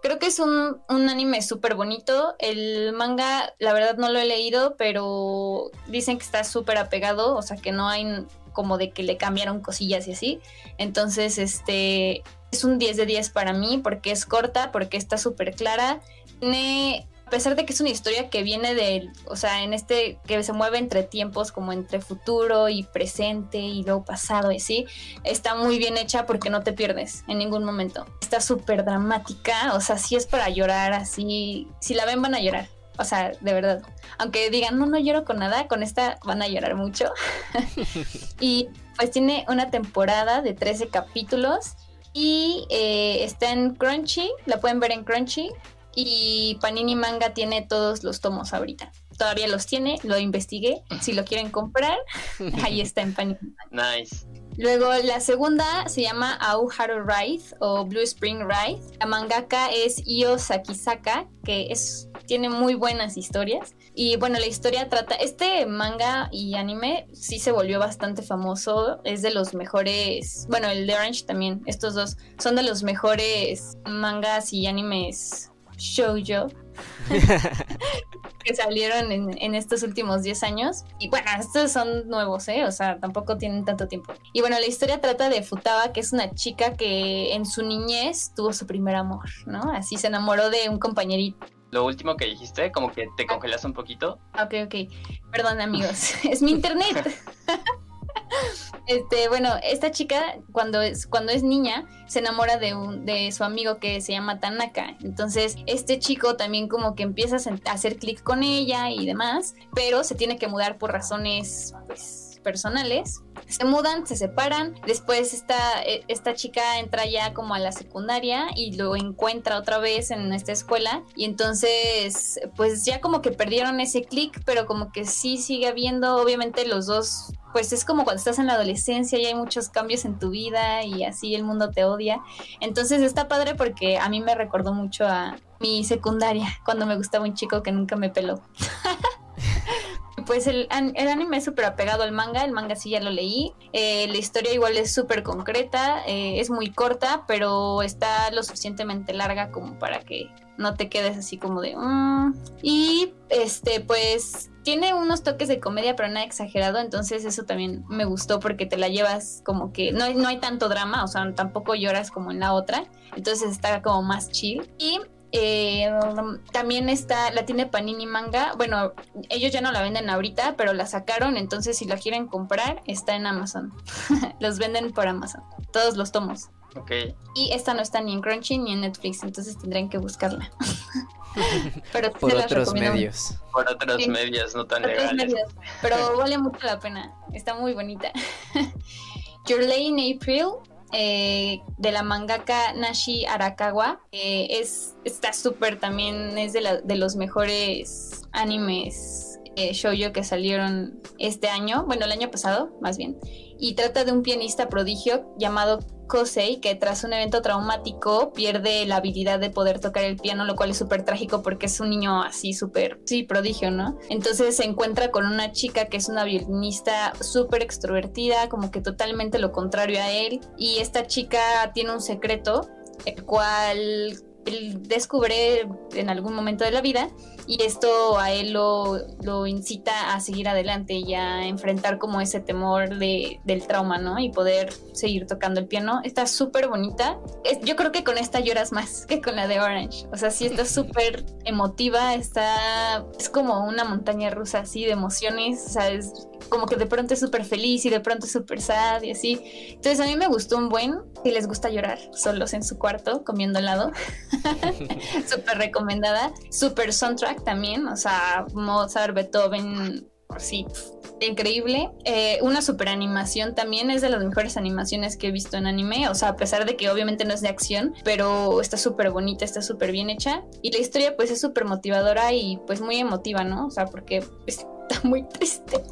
creo que es un, un anime súper bonito. El manga, la verdad no lo he leído, pero dicen que está súper apegado, o sea que no hay como de que le cambiaron cosillas y así. Entonces, este, es un 10 de 10 para mí porque es corta, porque está súper clara. Tiene, a pesar de que es una historia que viene de, o sea, en este, que se mueve entre tiempos como entre futuro y presente y luego pasado y así, está muy bien hecha porque no te pierdes en ningún momento. Está súper dramática, o sea, si es para llorar así, si la ven van a llorar. O sea, de verdad. Aunque digan, no, no lloro con nada, con esta van a llorar mucho. [LAUGHS] y pues tiene una temporada de 13 capítulos y eh, está en Crunchy, la pueden ver en Crunchy. Y Panini Manga tiene todos los tomos ahorita. Todavía los tiene, lo investigué. Si lo quieren comprar, [LAUGHS] ahí está en Panini Manga. Nice. Luego la segunda se llama Auharu Ride o Blue Spring Ride. La mangaka es Io Sakisaka, que es, tiene muy buenas historias. Y bueno, la historia trata, este manga y anime sí se volvió bastante famoso, es de los mejores, bueno, el de Orange también, estos dos son de los mejores mangas y animes shoujo [LAUGHS] que salieron en, estos últimos 10 años. Y bueno, estos son nuevos, ¿eh? O sea, tampoco tienen tanto tiempo. Y bueno, la historia trata de Futaba, que es una chica que en su niñez tuvo su primer amor, ¿no? Así se enamoró de un compañerito lo último que dijiste, como que te congelas un poquito. Ok, ok. Perdón, amigos. [LAUGHS] es mi internet. [LAUGHS] [LAUGHS] Este, bueno, esta chica cuando es, cuando es niña se enamora de, un, de su amigo que se llama Tanaka. Entonces, este chico también como que empieza a hacer clic con ella y demás, pero se tiene que mudar por razones, pues, personales. Se mudan, se separan. Después esta, e, esta chica entra ya como a la secundaria y lo encuentra otra vez en esta escuela. Y entonces, pues ya como que perdieron ese clic, pero como que sí sigue habiendo, obviamente los dos pues es como cuando estás en la adolescencia y hay muchos cambios en tu vida y así el mundo te odia. Entonces está padre porque a mí me recordó mucho a mi secundaria, cuando me gustaba un chico que nunca me peló. [LAUGHS] pues el, anime es súper apegado al manga, el manga sí ya lo leí, eh, la historia igual es súper concreta, eh, es muy corta, pero está lo suficientemente larga como para que no te quedes así como de... Mm". Y este, pues tiene unos toques de comedia, pero nada exagerado, entonces eso también me gustó porque te la llevas como que no, no hay tanto drama, o sea, tampoco lloras como en la otra, entonces está como más chill. Y eh, también está, la tiene Panini Manga. Bueno, ellos ya no la venden ahorita, pero la sacaron. Entonces, si la quieren comprar, está en Amazon. [LAUGHS] los venden por Amazon. Todos los tomos. Ok. Y esta no está ni en Crunchy ni en Netflix, entonces tendrían que buscarla. [LAUGHS] pero por otros medios. Por otros medios, no tan legales. pero [LAUGHS] vale mucho la pena. Está muy bonita. Your Lane April eh, de la mangaka Nashi Arakawa. es, está súper también, es de, de los mejores animes eh, shoujo que salieron este año, bueno, el año pasado, más bien. Y trata de un pianista prodigio llamado Kosei, que tras un evento traumático pierde la habilidad de poder tocar el piano, lo cual es súper trágico porque es un niño así súper, sí, prodigio, ¿no? Entonces se encuentra con una chica que es una violinista súper extrovertida, como que totalmente lo contrario a él, y esta chica tiene un secreto, el cual él descubre en algún momento de la vida y esto a él lo, lo, incita a seguir adelante y a enfrentar como ese temor de, del trauma, ¿no? Y poder seguir tocando el piano. Está súper bonita. yo creo que con esta lloras más [LAUGHS] que con la de Orange. O sea, sí está [LAUGHS] súper emotiva, está... Es como una montaña rusa así de emociones, o sea, es como que de pronto es súper feliz y de pronto es súper sad y así. Entonces a mí me gustó un buen, si les gusta llorar solos en su cuarto comiendo helado, [LAUGHS] súper recomendada, súper soundtrack también, o sea, Mozart, Beethoven, sí, increíble. Eh, una super animación también es de las mejores animaciones que he visto en anime. O sea, a pesar de que obviamente no es de acción, pero está súper bonita, está súper bien hecha. Y la historia pues es súper motivadora y pues muy emotiva, ¿no? O sea, porque está muy triste.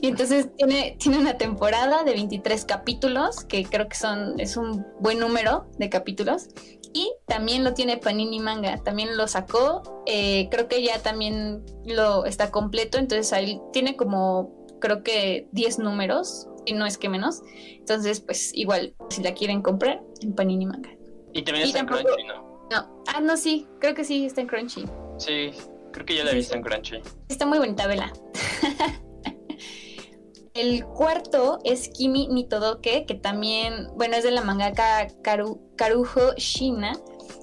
Y entonces tiene, tiene una temporada de 23 capítulos, que creo que son, es un buen número de capítulos. Y también lo tiene Panini Manga, también lo sacó. Eh, creo que ya también lo está completo, entonces ahí tiene como creo que 10 números, y no es que menos. Entonces, pues igual, si la quieren comprar, en Panini Manga. Y también está en Crunchy, ¿no? No, ah, no, sí, creo que sí, está en Crunchy. Sí, creo que ya la he visto en Crunchy. Está muy bonita, vela. [LAUGHS] El cuarto es Kimi Nitodoke, que también, bueno, es de la mangaka Karu, Karujo Shina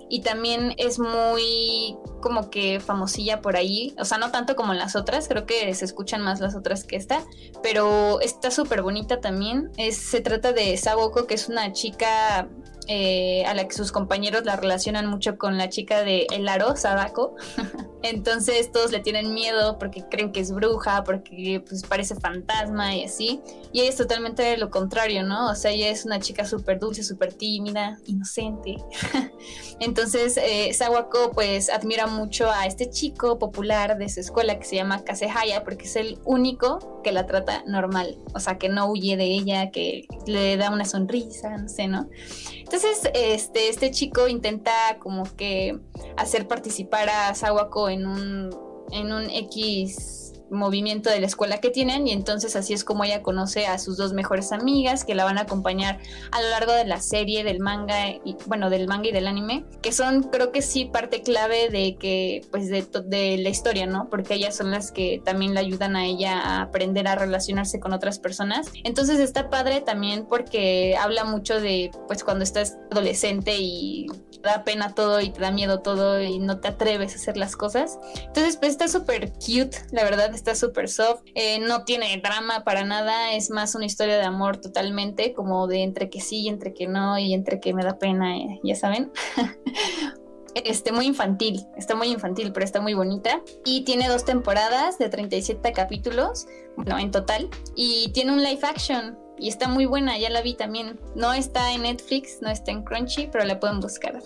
y también es muy como que famosilla por ahí, o sea, no tanto como las otras, creo que se escuchan más las otras que esta, pero está súper bonita también. Es, se trata de Sawoko, que es una chica eh, a la que sus compañeros la relacionan mucho con la chica de El Aro, Sadako. [LAUGHS] Entonces todos le tienen miedo porque creen que es bruja, porque pues parece fantasma y así. Y ella es totalmente lo contrario, ¿no? O sea, ella es una chica súper dulce, súper tímida, inocente. [LAUGHS] Entonces eh, Sawako pues admira mucho a este chico popular de su escuela que se llama Kasehaya porque es el único que la trata normal. O sea, que no huye de ella, que le da una sonrisa, no sé, ¿no? Entonces, este, este chico intenta como que hacer participar a Sawako en un, en un X movimiento de la escuela que tienen y entonces así es como ella conoce a sus dos mejores amigas que la van a acompañar a lo largo de la serie del manga y bueno del manga y del anime que son creo que sí parte clave de que pues de, de la historia no porque ellas son las que también le ayudan a ella a aprender a relacionarse con otras personas. Entonces está padre también porque habla mucho de pues cuando estás adolescente y da pena todo y te da miedo todo y no te atreves a hacer las cosas. Entonces, pues está súper cute, la verdad, está súper soft. Eh, no tiene drama para nada, es más una historia de amor totalmente, como de entre que sí y entre que no y entre que me da pena, eh, ya saben. [LAUGHS] este, muy infantil, está muy infantil, pero está muy bonita. Y tiene dos temporadas de 37 capítulos, bueno, en total. Y tiene un live action, y está muy buena, ya la vi también. No está en Netflix, no está en Crunchy, pero la pueden buscar. [LAUGHS]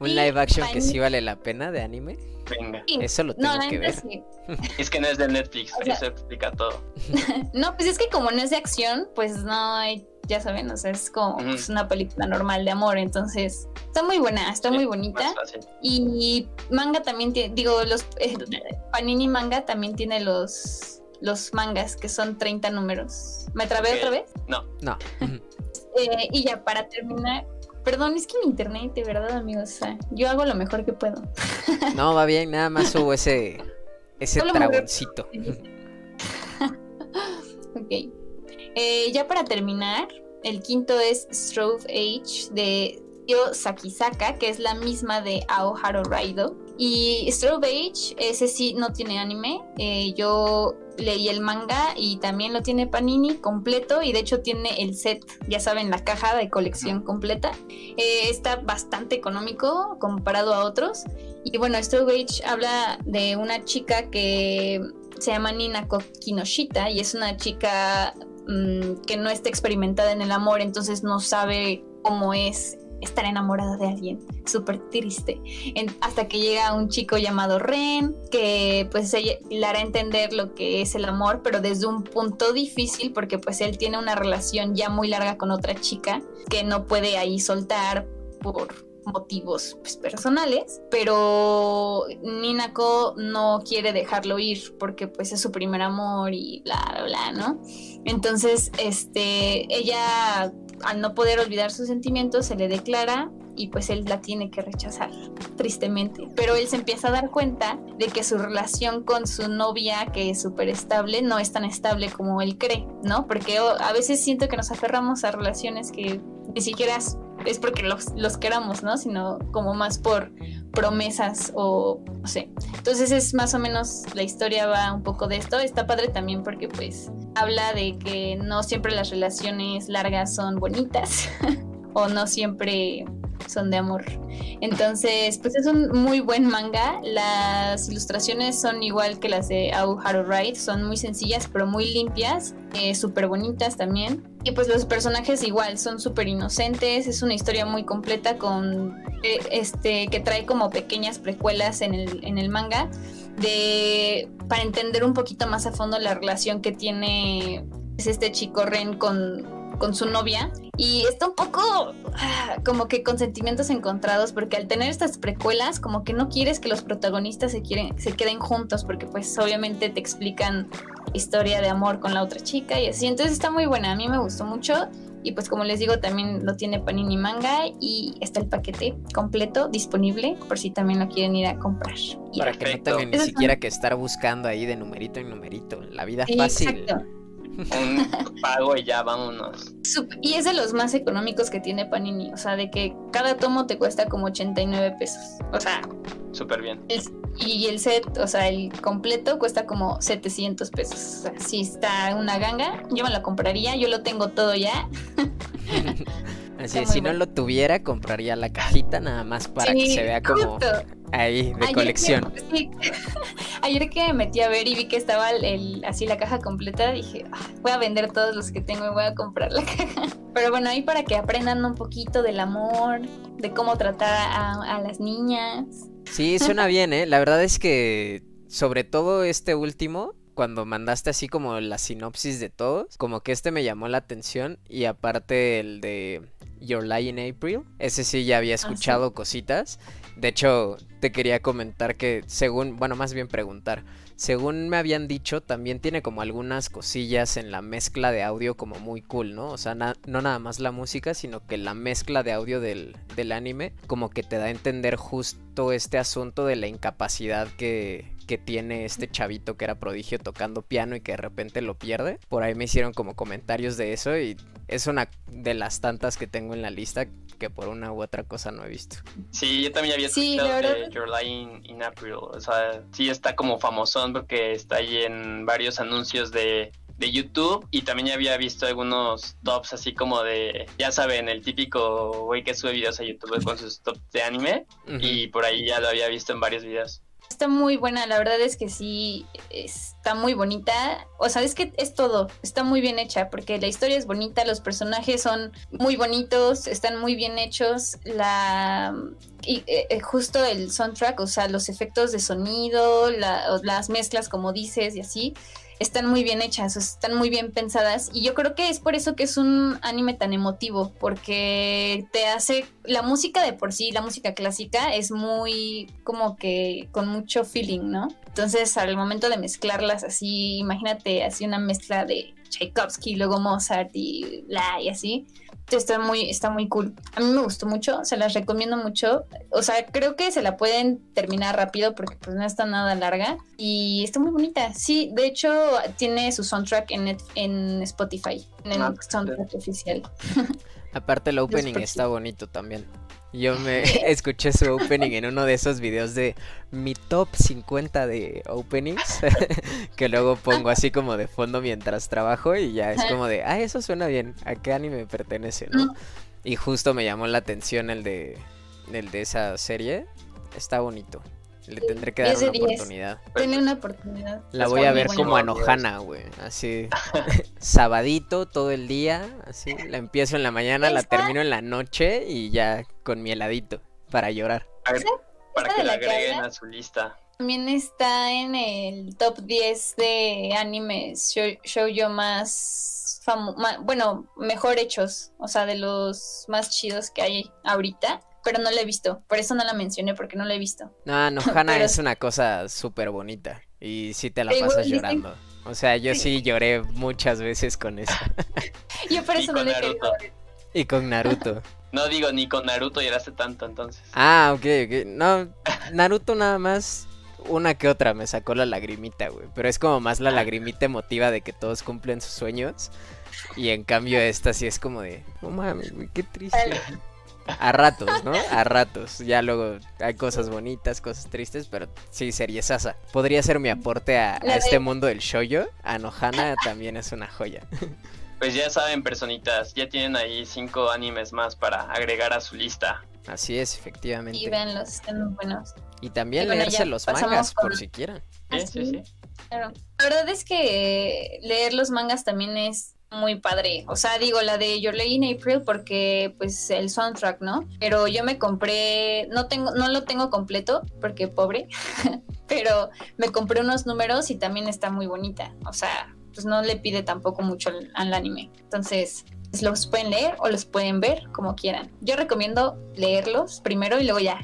Un live action que sí vale la pena de anime. Venga. Eso lo tengo que ver. [LAUGHS] Es que no es de Netflix, eso explica todo. [LAUGHS] no, pues es que como no es de acción, pues no hay, ya saben, o sea, es como pues, una película normal de amor, entonces está muy buena, está muy bonita. Y manga también tiene, digo, los eh, Panini Manga también tiene los los mangas, que son 30 números. ¿Me trabé otra vez? No. No. [LAUGHS] Eh, y ya para terminar, perdón, es que mi internet, de verdad, amigos, o sea, yo hago lo mejor que puedo. [LAUGHS] no, va bien, nada más hubo ese, ese dragoncito. [LAUGHS] ok. Eh, ya para terminar, el quinto es Strove Age de Yo Sakisaka, que es la misma de Aoharu Raido. Y Strove Age, ese sí no tiene anime. Eh, yo leí el manga y también lo tiene Panini completo y de hecho tiene el set, ya saben, la caja de colección completa. Eh, está bastante económico comparado a otros. Y bueno, Strove Age habla de una chica que se llama Nina Kinoshita y es una chica mm, que no está experimentada en el amor, entonces no sabe cómo es estar enamorada de alguien, súper triste, hasta que llega un chico llamado Ren, que pues le hará entender lo que es el amor, pero desde un punto difícil, porque pues él tiene una relación ya muy larga con otra chica, que no puede ahí soltar por motivos pues, personales, pero Ninako no quiere dejarlo ir porque pues es su primer amor y bla bla bla, ¿no? Entonces, este, ella al no poder olvidar sus sentimientos se le declara y pues él la tiene que rechazar, tristemente. Pero él se empieza a dar cuenta de que su relación con su novia, que es súper estable, no es tan estable como él cree, ¿no? Porque a veces siento que nos aferramos a relaciones que ni siquiera es porque los, los queramos, ¿no? Sino como más por promesas o no sé. Entonces es más o menos la historia va un poco de esto. Está padre también porque pues habla de que no siempre las relaciones largas son bonitas [LAUGHS] o no siempre son de amor. Entonces, pues es un muy buen manga. Las ilustraciones son igual que las de Au Haru Ride, son muy sencillas pero muy limpias, eh, súper bonitas también. Y pues los personajes igual son súper inocentes, es una historia muy completa con eh, este que trae como pequeñas precuelas en el, en el manga de para entender un poquito más a fondo la relación que tiene es este chico Ren con con su novia y está un poco ah, como que con sentimientos encontrados porque al tener estas precuelas como que no quieres que los protagonistas se, quieren, se queden juntos porque pues obviamente te explican historia de amor con la otra chica y así. Entonces está muy buena a mí me gustó mucho. Y pues como les digo también lo tiene Panini Manga y está el paquete completo disponible por si también lo quieren ir a comprar. Para que no tengan ni siquiera que estar buscando ahí de numerito en numerito la vida fácil. Exacto un pago y ya vámonos. Y es de los más económicos que tiene Panini, o sea, de que cada tomo te cuesta como 89 pesos. O sea, súper bien. y el set, o sea, el completo cuesta como 700 pesos. O sea, si está una ganga, yo me la compraría, yo lo tengo todo ya. [LAUGHS] Así, muy si no lo tuviera, compraría la cajita nada más para que se vea como justo. Ahí de Ayer colección. que- sí. [LAUGHS] Ayer que me metí a ver y vi que estaba el, así la caja completa, dije, "Ah, voy a vender todos los que tengo y voy a comprar la [LAUGHS] caja. Pero bueno, ahí para que aprendan un poquito del amor, de cómo tratar a, a las niñas. Sí, suena [LAUGHS] bien, ¿eh? La verdad es que, sobre todo este último, cuando mandaste así como la sinopsis de todos, como que este me llamó la atención y aparte el de Your Lie in April, ese sí ya había sí. escuchado cositas. De hecho, te quería comentar que según, bueno, más bien preguntar, según me habían dicho, también tiene como algunas cosillas en la mezcla de audio como muy cool, ¿no? O sea, no nada más la música, sino que la mezcla de audio del, del anime como que te da a entender justo este asunto de la incapacidad que, que tiene este chavito que era prodigio tocando piano y que de repente lo pierde. Por ahí me hicieron como comentarios de eso y es una de las tantas que tengo en la lista que por una u otra cosa no he visto. Sí, yo también había Sí, escuchado la de Your Lie in, in April. O sea, sí está como famosón porque está ahí en varios anuncios de, de YouTube y también ya había visto algunos tops así como de, ya saben, el típico güey que sube videos a YouTube con sus tops de anime y por ahí ya lo había visto en varios videos. Está muy buena, la verdad es que sí, está muy bonita. O sea, es que es todo, está muy bien hecha, porque la historia es bonita, los personajes son muy bonitos, están muy bien hechos, la y eh, eh, justo el soundtrack, o sea, los efectos de sonido, la- las mezclas, como dices, y así, están muy bien hechas, están muy bien pensadas. Y yo creo que es por eso que es un anime tan emotivo, porque te hace la música de por sí, la música clásica, es muy como que con mucho feeling, ¿no? Entonces, al momento de mezclarlas así, imagínate así una mezcla de Tchaikovsky, luego Mozart y bla y así. Está muy, está muy cool. A mí me gustó mucho, se las recomiendo mucho. O sea, creo que se la pueden terminar rápido porque pues no está nada larga. Y está muy bonita. Sí, de hecho tiene su soundtrack en, en Spotify, en el Ah, soundtrack oficial. Aparte el [LAUGHS] opening está bonito también. Yo me [LAUGHS] escuché su opening en uno de esos videos de mi top 50 de openings [LAUGHS] que luego pongo así como de fondo mientras trabajo y ya es como de, ah, eso suena bien, ¿a qué anime pertenece, no? Y justo me llamó la atención el de el de esa serie. Está bonito. Le tendré que dar 10 de una 10. oportunidad. Tiene una oportunidad. La Es voy a ver bueno. como a Dios. Nohana, güey. Así, [LAUGHS] [LAUGHS] sabadito todo el día. Así, la empiezo en la mañana, la termino en la noche y ya con mi heladito para llorar. A ver, para que la agreguen a su lista. También está en el top 10 de animes show, shoujo más famo ma- bueno, mejor hechos, o sea, de los más chidos que hay ahorita, pero no la he visto, por eso no la mencioné porque no la he visto. No, Nohana [LAUGHS] Pero es una cosa súper bonita y sí te la pasas dicen- llorando. O sea, yo sí lloré muchas veces con eso. [LAUGHS] Yo por Y eso no con la he. Y con Naruto. No digo, ni con Naruto lloraste tanto entonces. Ah, ok, ok. No, Naruto nada más una que otra me sacó la lagrimita, güey. Pero es como más la lagrimita emotiva de que todos cumplen sus sueños. Y en cambio esta sí es como de, no mames, güey, qué triste. A ratos, ¿no? A ratos. Ya luego hay cosas bonitas, cosas tristes, pero sí, serie sasa. Podría ser mi aporte a, este mundo del shoyo. A Nohana también es una joya. Pues ya saben, personitas, ya tienen ahí cinco animes más para agregar a su lista. Así es, efectivamente. Y véanlos, están muy buenos. Y también Y bueno, leerse los mangas por si quieren. Sí, Ah, sí, sí. Claro. La verdad es que leer los mangas también es muy padre. O sea, digo, la de Your Lady in April porque pues el soundtrack, ¿no? Pero yo me compré, no tengo, no lo tengo completo porque pobre, [LAUGHS] pero me compré unos números y también está muy bonita. O sea, pues no le pide tampoco mucho al, al anime. Entonces, pues, los pueden leer o los pueden ver como quieran. Yo recomiendo leerlos primero y luego ya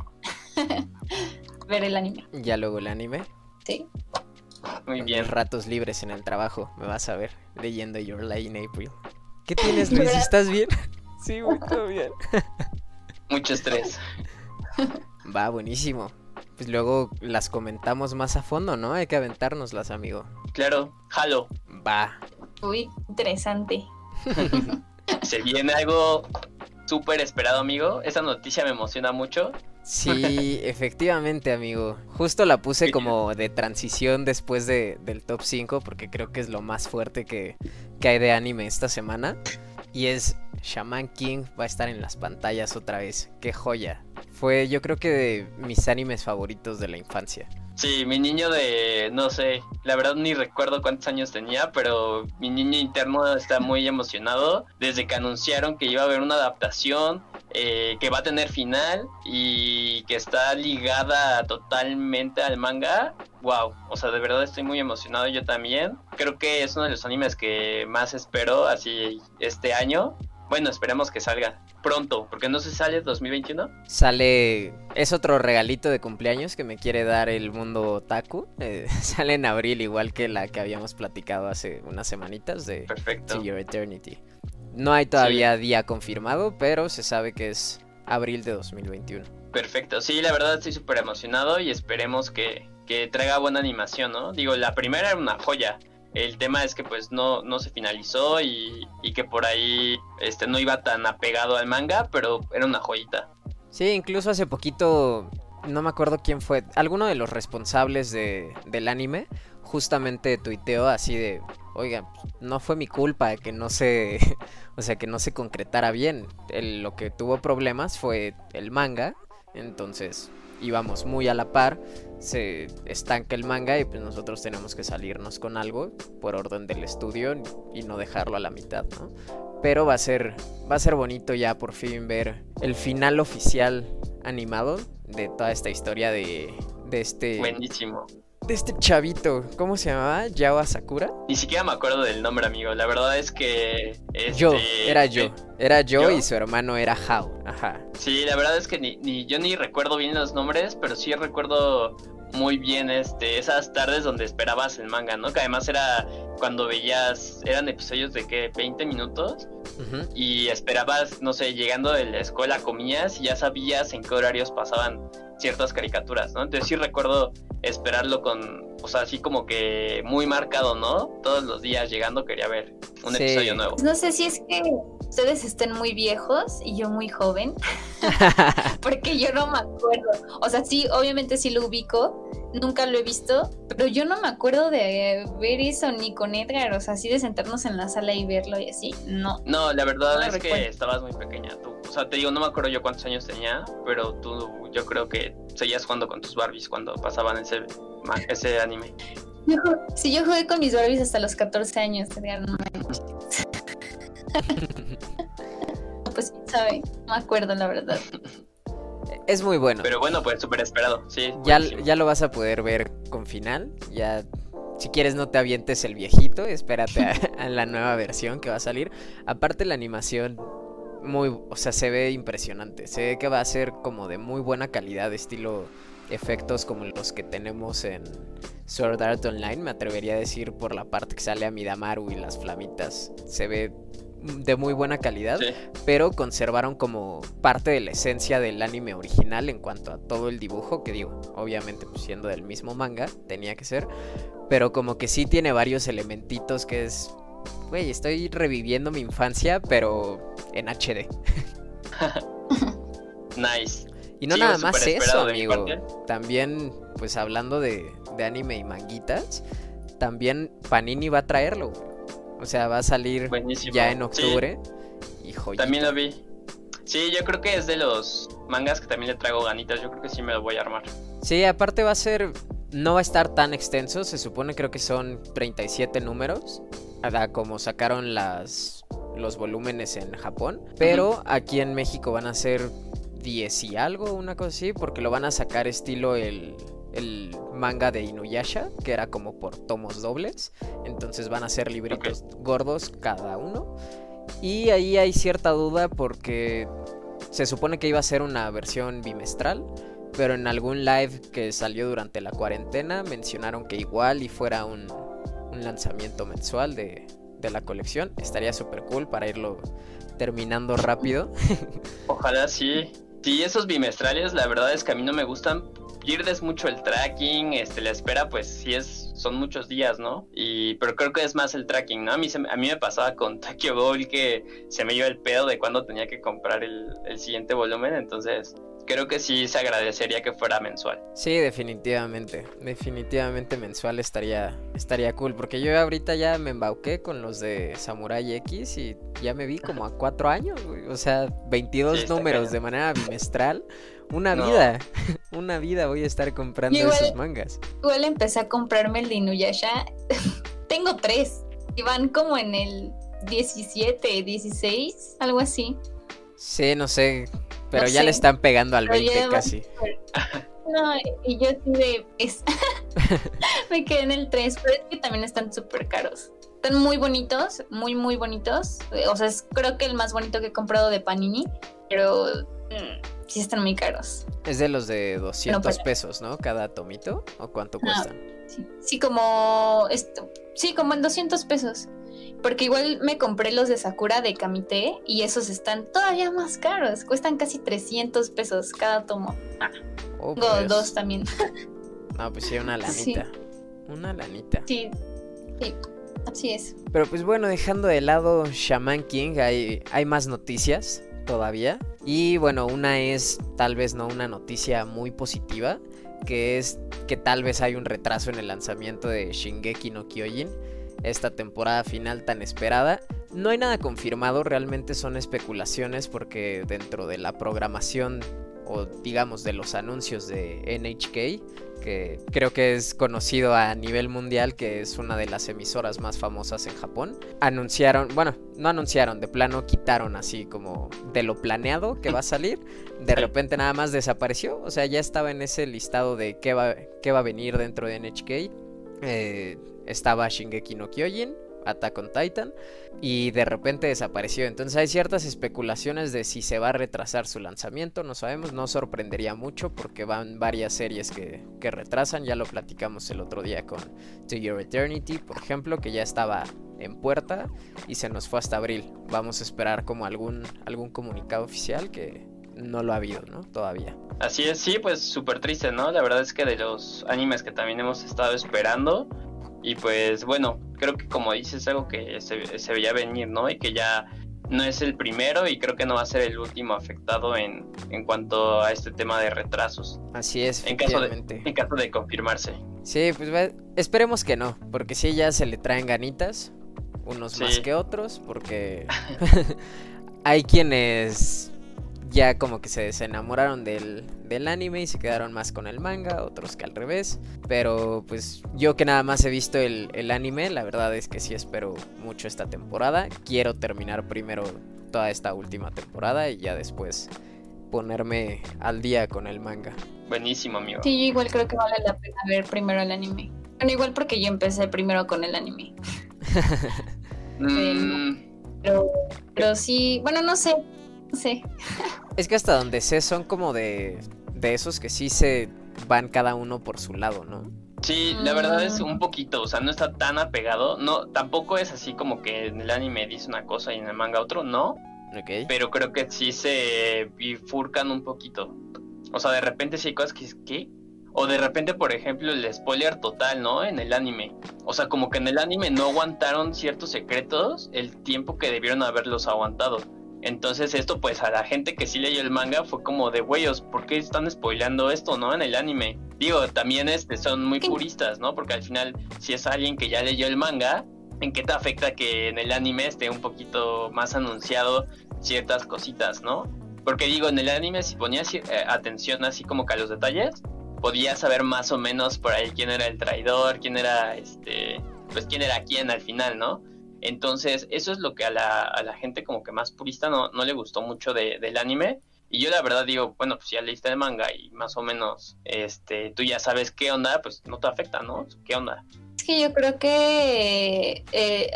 [LAUGHS] ver el anime. Ya luego el anime. Sí. Muy En bien. ratos libres en el trabajo, me vas a ver leyendo Your Lie in April. ¿Qué tienes, ¿De Luis? ¿Estás bien? [LAUGHS] Sí, güey, todo bien. Mucho estrés. [LAUGHS] Va, buenísimo. Pues luego las comentamos más a fondo, ¿no? Hay que aventárnoslas, amigo. Claro, jalo. Va. Uy, interesante. [LAUGHS] Se viene algo súper esperado, amigo. Esa noticia me emociona mucho. Sí, [LAUGHS] efectivamente, amigo. Justo la puse como de transición después de, del top 5 porque creo que es lo más fuerte que, que hay de anime esta semana. Y es Shaman King va a estar en las pantallas otra vez. Qué joya. Fue yo creo que de mis animes favoritos de la infancia. Sí, mi niño de, no sé, la verdad ni recuerdo cuántos años tenía, pero mi niño interno está muy emocionado desde que anunciaron que iba a haber una adaptación, eh, que va a tener final y que está ligada totalmente al manga. Wow, o sea, de verdad estoy muy emocionado yo también. Creo que es uno de los animes que más espero así este año. Bueno, esperemos que salga pronto, porque no se sale 2021. Sale, es otro regalito de cumpleaños que me quiere dar el mundo Taku. [LAUGHS] Eh, sale en abril, igual que la que habíamos platicado hace unas semanitas de Perfecto. Your Eternity. No hay todavía día confirmado, pero se sabe que es abril de 2021. Perfecto, sí, la verdad estoy súper emocionado y esperemos que, que traiga buena animación, ¿no? Digo, la primera era una joya, el tema es que pues no, no se finalizó y, que por ahí este, no iba tan apegado al manga, pero era una joyita. Sí, incluso hace poquito, no me acuerdo quién fue, alguno de los responsables de, del anime justamente tuiteó así de, oiga, no fue mi culpa que no se, [LAUGHS] o sea, que no se concretara bien. lo que tuvo problemas fue el manga, entonces íbamos muy a la par se estanca el manga y pues nosotros tenemos que salirnos con algo por orden del estudio y no dejarlo a la mitad, ¿no? Pero va a ser va a ser bonito ya por fin ver el final oficial animado de toda esta historia de de este buenísimo de este chavito, ¿cómo se llamaba? Yao Sakura. Ni siquiera me acuerdo del nombre, amigo. La verdad es que. Yo, este, era yo. Era yo, y su hermano era Hao. Ajá. Sí, la verdad es que ni, ni, yo ni recuerdo bien los nombres, pero sí recuerdo muy bien este esas tardes donde esperabas el manga, ¿no? Que además era cuando veías, eran episodios de que 20 minutos y esperabas, no sé, llegando de la escuela comías y ya sabías en qué horarios pasaban ciertas caricaturas, ¿no? Entonces sí recuerdo esperarlo con, o sea, así como que muy marcado, ¿no? Todos los días llegando quería ver un episodio nuevo. No sé si es que ustedes estén muy viejos y yo muy joven, [LAUGHS] porque yo no me acuerdo. O sea, sí, obviamente sí lo ubico, nunca lo he visto, pero yo no me acuerdo de ver eso ni con Edgar, o sea, así de sentarnos en la sala y verlo y así, no. No, la verdad es que estabas muy pequeña tú. O sea, te digo, no me acuerdo yo cuántos años tenía, pero tú, yo creo que seguías jugando con tus Barbies cuando pasaban ese, ese anime. sí, yo jugué con mis Barbies hasta los 14 años, Edgar, no me [LAUGHS] [LAUGHS] Pues sabe, no me acuerdo la verdad. Es muy bueno. Pero bueno, pues súper esperado, sí. Ya, ya lo vas a poder ver con final. Ya, si quieres no te avientes el viejito, espérate [LAUGHS] a, la nueva versión que va a salir. Aparte la animación muy, o sea, se ve impresionante. Se ve que va a ser como de muy buena calidad, estilo efectos como los que tenemos en Sword Art Online, me atrevería a decir por la parte que sale a Midamaru y las flamitas. Se ve de muy buena calidad, pero conservaron como parte de la esencia del anime original en cuanto a todo el dibujo, que digo, obviamente pues, siendo del mismo manga, tenía que ser, pero como que sí tiene varios elementitos que es, güey, estoy reviviendo mi infancia, pero en HD. [LAUGHS] nice. Y no nada más eso, amigo. También, pues hablando de, de anime y manguitas, también Panini va a traerlo, o sea, va a salir ya en octubre. Y También lo vi. Sí, yo creo que es de los mangas que también le traigo ganitas. Yo creo que sí me lo voy a armar. Sí, aparte va a ser. No va a estar tan extenso. Se supone, creo que son 37 números. Como sacaron las, los volúmenes en Japón. Pero aquí en México van a ser 10 y algo, una cosa así. Porque lo van a sacar estilo el, el manga de Inuyasha, que era como por tomos dobles. Entonces van a ser libritos gordos cada uno. Y ahí hay cierta duda porque se supone que iba a ser una versión bimestral. Pero en algún live que salió durante la cuarentena mencionaron que igual y fuera un, lanzamiento mensual de, de la colección. Estaría súper cool para irlo terminando rápido. [LAUGHS] Ojalá sí. Sí, esos bimestrales, la verdad es que a mí no me gustan pierdes mucho el tracking, este, la espera, pues sí es, son muchos días, ¿no? Y, pero creo que es más el tracking, ¿no? A mí, a mí me pasaba con Tokyo Bowl que se me dio el pedo de cuando tenía que comprar el, siguiente volumen, entonces creo que sí se agradecería que fuera mensual. Sí, definitivamente. Definitivamente mensual estaría, estaría cool. Porque yo ahorita ya me embauqué con los de Samurai X y ya me vi como a cuatro años, güey. O sea, 22 números de manera bimestral. Una vida, [LAUGHS] una vida voy a estar comprando esos mangas. Igual empecé a comprarme el de Inuyasha. [LAUGHS] Tengo tres. Y van como en el 17, 16, algo así. Sí, no sé. Pero ya le están pegando al 20 casi. No, y yo sí de. [LAUGHS] me quedé en el 3, pero es que también están súper caros. Están muy bonitos, muy, muy bonitos. O sea, es creo que el más bonito que he comprado de Panini, pero mm, sí están muy caros. Es de los de 200 pesos, ¿no? Cada tomito. ¿O cuánto cuestan? sí, como. Esto, sí, como en 200 pesos. Porque igual me compré los de Sakura de Kamite y esos están todavía más caros. Cuestan casi 300 pesos cada tomo. Ah, oh, pues. dos también. [LAUGHS] No, pues sí, una lanita. Una lanita. Sí, sí, así es. Pero pues bueno, dejando de lado Shaman King, hay, hay más noticias todavía. Y bueno, una es tal vez no una noticia muy positiva, que es que tal vez hay un retraso en el lanzamiento de Shingeki no Kyojin esta temporada final tan esperada. No hay nada confirmado, realmente son especulaciones porque dentro de la programación o digamos de los anuncios de NHK, que creo que es conocido a nivel mundial, que es una de las emisoras más famosas en Japón, anunciaron, bueno, no anunciaron, de plano quitaron así como de lo planeado que va a salir, de repente nada más desapareció, o sea, ya estaba en ese listado de qué va, qué va a venir dentro de NHK. Eh, estaba Shingeki no Kyojin, Attack on Titan, y de repente desapareció. Entonces hay ciertas especulaciones de si se va a retrasar su lanzamiento, no sabemos, no sorprendería mucho porque van varias series que, que retrasan, ya lo platicamos el otro día con To Your Eternity, por ejemplo, que ya estaba en puerta y se nos fue hasta abril. Vamos a esperar como algún, algún comunicado oficial que no lo ha habido, ¿no? Todavía. Así es, sí, pues súper triste, ¿no? La verdad es que de los animes que también hemos estado esperando, y pues bueno, creo que como dices, es algo que se, veía venir, ¿no? Y que ya no es el primero y creo que no va a ser el último afectado en, en cuanto a este tema de retrasos. Así es. En caso, de, en caso de confirmarse. Sí, pues esperemos que no, porque si ya se le traen ganitas, unos más que otros, porque [LAUGHS] [LAUGHS] hay quienes ya como que se desenamoraron del, del, anime y se quedaron más con el manga, otros que al revés. Pero pues yo que nada más he visto el, el, anime, la verdad es que sí espero mucho esta temporada. Quiero terminar primero toda esta última temporada y ya después ponerme al día con el manga. Buenísimo, amigo. Sí, yo igual creo que vale la pena ver primero el anime. Bueno, igual porque yo empecé primero con el anime. [LAUGHS] Mm. pero, pero sí, bueno, no sé, Sí. Es que hasta donde sé son como de, de esos que sí se van cada uno por su lado, ¿no? Sí, la verdad es un poquito, o sea, no está tan apegado, no, tampoco es así como que en el anime dice una cosa y en el manga otro, no. Okay. Pero creo que sí se bifurcan un poquito. O sea, de repente sí hay cosas que ¿qué? O de repente, por ejemplo, el spoiler total, ¿no? En el anime. O sea, como que en el anime no aguantaron ciertos secretos el tiempo que debieron haberlos aguantado. Entonces esto pues a la gente que sí leyó el manga fue como de güeyos, ¿por qué están spoileando esto, no? En el anime. Digo, también este, son muy puristas, ¿no? Porque al final, si es alguien que ya leyó el manga, ¿en qué te afecta que en el anime esté un poquito más anunciado ciertas cositas, ¿no? Porque digo, en el anime si ponías eh, atención así como que a los detalles, podías saber más o menos por ahí quién era el traidor, quién era este, pues quién era quién al final, ¿no? Entonces, eso es lo que a la, a la gente como que más purista no, no le gustó mucho de, del anime. Y yo la verdad digo, bueno, pues ya leíste el manga y más o menos este, tú ya sabes qué onda, pues no te afecta, ¿no? ¿Qué onda? Es que yo creo que eh,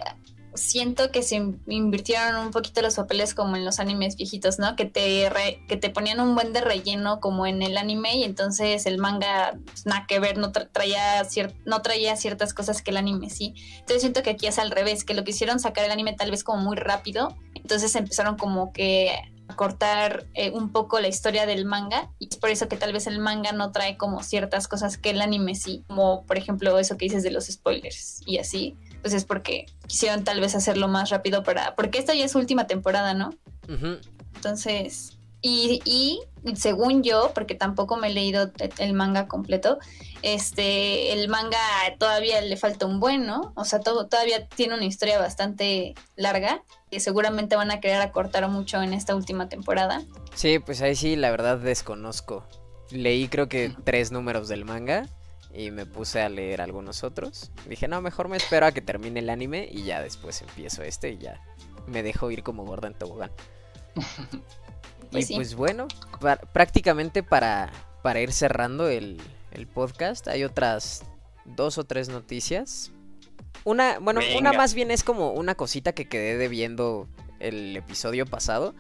siento que se invirtieron un poquito los papeles como en los animes viejitos, ¿no? Que te, que te ponían un buen de relleno como en el anime y entonces el manga, pues, nada que ver, no, traía no ciertas cosas que el anime sí. Entonces siento que aquí es al revés, que lo quisieron sacar el anime tal vez como muy rápido, entonces empezaron como que a cortar eh, un poco la historia del manga y es por eso que tal vez el manga no trae como ciertas cosas que el anime sí, como por ejemplo eso que dices de los spoilers y así pues es porque quisieron tal vez hacerlo más rápido para... Porque esta ya es su última temporada, ¿no? Entonces, Y, y según yo, porque tampoco me he leído el manga completo, este, el manga todavía le falta un buen, ¿no? O sea, todo, todavía tiene una historia bastante larga que seguramente van a querer acortar mucho en esta última temporada. Sí, pues ahí sí, la verdad desconozco. Leí creo que tres números del manga y me puse a leer algunos otros. Dije, no, mejor me espero a que termine el anime y ya después empiezo este y ya me dejo ir como gorda en tobogán. [LAUGHS] Y sí. pues bueno, prácticamente para, para ir cerrando el, el podcast, hay otras dos o tres noticias. Una, bueno, una más bien es como una cosita que quedé debiendo el episodio pasado.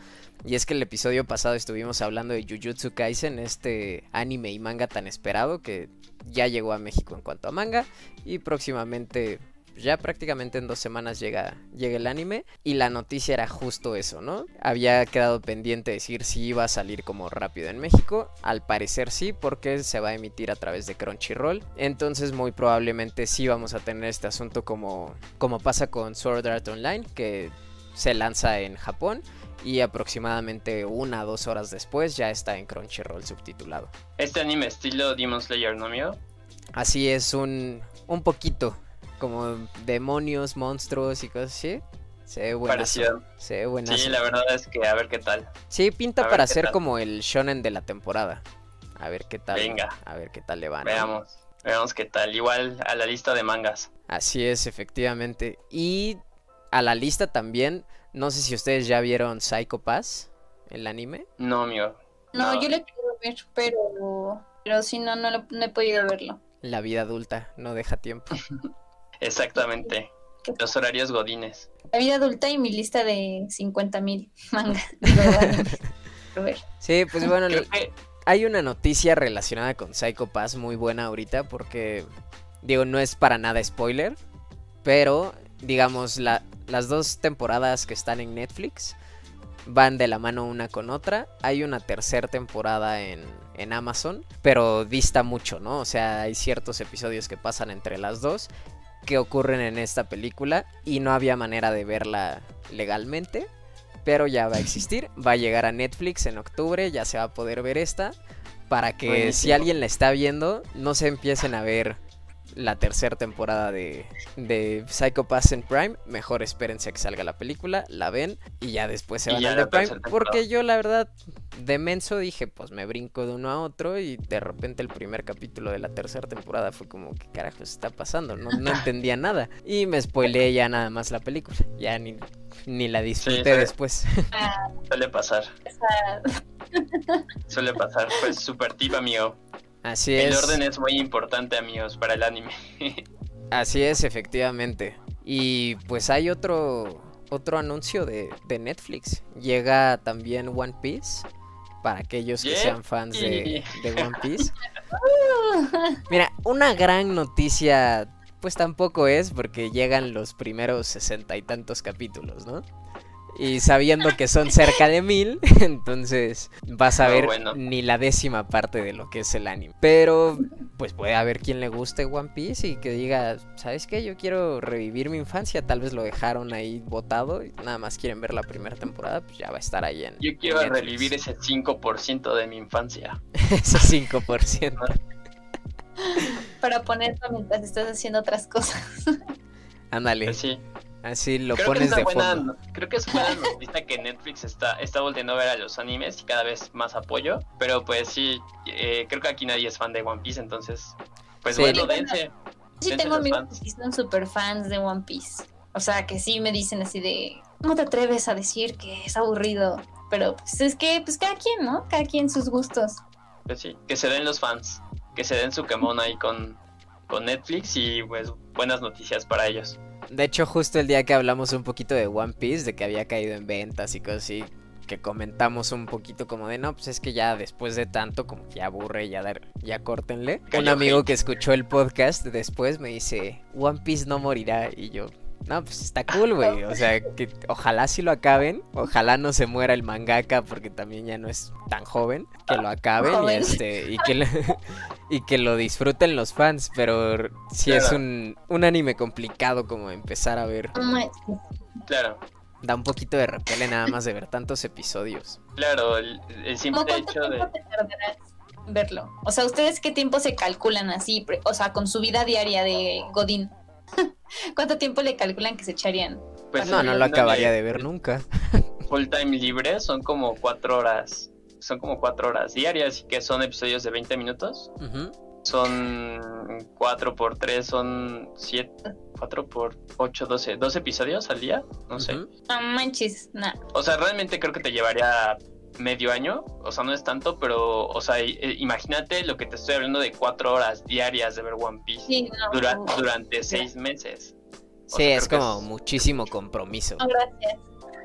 Y es que el episodio pasado estuvimos hablando de Jujutsu Kaisen, este anime y manga tan esperado que ya llegó a México en cuanto a manga. Y próximamente, ya prácticamente en dos semanas llega, llega el anime. Y la noticia era justo eso, ¿no? Había quedado pendiente decir si iba a salir como rápido en México. Al parecer sí, porque se va a emitir a través de Crunchyroll. Entonces muy probablemente sí vamos a tener este asunto como, como pasa con Sword Art Online, que se lanza en Japón y aproximadamente una o dos horas después ya está en Crunchyroll subtitulado. Este anime estilo Demon Slayer, ¿no, mío? Así es un, un poquito como demonios, monstruos y cosas así. Se ve buenazo. Parecido. Se ve buenazo. Sí, la verdad es que a ver qué tal. Sí, pinta A para ser tal. como el shonen de la temporada. A ver qué tal. Venga. A ver qué tal le va. ¿no? Veamos. Veamos qué tal. Igual a la lista de mangas. Así es, efectivamente. Y a la lista también, no sé si ustedes ya vieron Psycho Pass, el anime. No, amigo. No, yo lo quiero ver, pero, pero si no, no, lo- no he podido verlo. La vida adulta no deja tiempo. [LAUGHS] Exactamente. Los horarios godines. La vida adulta y mi lista de 50 mil manga. Digo, animes. A ver. Sí, pues bueno, que hay una noticia relacionada con Psycho Pass muy buena ahorita porque, digo, no es para nada spoiler, pero, digamos, la- las dos temporadas que están en Netflix van de la mano una con otra. Hay una tercera temporada en, en Amazon, pero dista mucho, ¿no? O sea, hay ciertos episodios que pasan entre las dos que ocurren en esta película y no había manera de verla legalmente. Pero ya va a existir, va a llegar a Netflix en octubre, ya se va a poder ver esta. Para que si alguien la está viendo, no se empiecen a ver la tercera temporada de, de Psycho Pass en Prime. Mejor espérense a que salga la película, la ven y ya después se van la de Prime. Porque yo la verdad, de menso dije, pues me brinco de uno a otro y de repente el primer capítulo de la tercera temporada fue como, ¿qué carajos está pasando? No, no [LAUGHS] entendía nada. Y me spoileé ya nada más la película. Ya ni, ni la disfruté sí. después. [LAUGHS] Ah, [LAUGHS] suele pasar. Suele pasar. Pues super tip, amigo. Así El es. orden es muy importante, amigos, para el anime. [LAUGHS] Así es, efectivamente. Y pues hay otro otro anuncio de, de Netflix. Llega también One Piece. Para aquellos que sean fans de, de One Piece. [LAUGHS] Mira, una gran noticia. Pues tampoco es porque llegan los primeros sesenta y tantos capítulos, ¿no? Y sabiendo que son cerca de mil, [LAUGHS] entonces vas a No, ver bueno. ni la décima parte de lo que es el anime. Pero pues puede haber quien le guste One Piece y que diga, ¿sabes qué? Yo quiero revivir mi infancia. Tal vez lo dejaron ahí botado y nada más quieren ver la primera temporada, pues ya va a estar ahí en. Yo quiero en revivir ese 5% de mi infancia. [LAUGHS] ese 5%. para ponerlo mientras estás haciendo otras cosas. Ándale, Pues sí. Así lo creo que pones es de buena, fondo. [LAUGHS] creo que es buena noticia que Netflix está, está volviendo a ver a los animes y cada vez más apoyo. Pero pues sí, eh, creo que aquí nadie es fan de One Piece, entonces. Pues Sí. bueno, dense. Sí dense tengo amigos que son super fans de One Piece. O sea, que sí me dicen así de, ¿cómo te atreves a decir que es aburrido? Pero pues es que, pues cada quien, ¿no? Cada quien sus gustos. Pues sí, que se den los fans, que se den su quemón ahí con, con Netflix y pues buenas noticias para ellos. De hecho, justo el día que hablamos un poquito de One Piece, de que había caído en ventas y cosas así, que comentamos un poquito como de, no, pues es que ya después de tanto, como que ya aburre, ya, dar, ya córtenle. Un amigo que escuchó el podcast después me dice, One Piece no morirá. Y yo, no, pues está cool, güey. O sea, que ojalá sí lo acaben. Ojalá no se muera el mangaka porque también ya no es tan joven. Que lo acaben y, este, y, que, lo, [LAUGHS] y que lo disfruten los fans. Pero sí es un, un anime complicado como empezar a ver. Claro. da un poquito de repele nada más de ver tantos episodios. Claro, el, el simple ¿Cómo cuánto hecho de... verlo? O sea, ¿ustedes qué tiempo se calculan así? O sea, con su vida diaria de Godín. [LAUGHS] ¿Cuánto tiempo le calculan que se echarían? Pues, no, no lo acabaría de ver nunca. [LAUGHS] Full time libre son como cuatro horas. Son como cuatro horas diarias y que son episodios de 20 minutos. Son 4 por 3, son 7, 4 por 8, 12, 12 episodios al día, no sé. No manches, nah. O sea, realmente creo que te llevaría medio año, o sea, no es tanto, pero, o sea, eh, imagínate lo que te estoy hablando de 4 horas diarias de ver One Piece Sí, no. dura- no, durante 6 meses. O Sí, sea, es como muchísimo compromiso. no, gracias.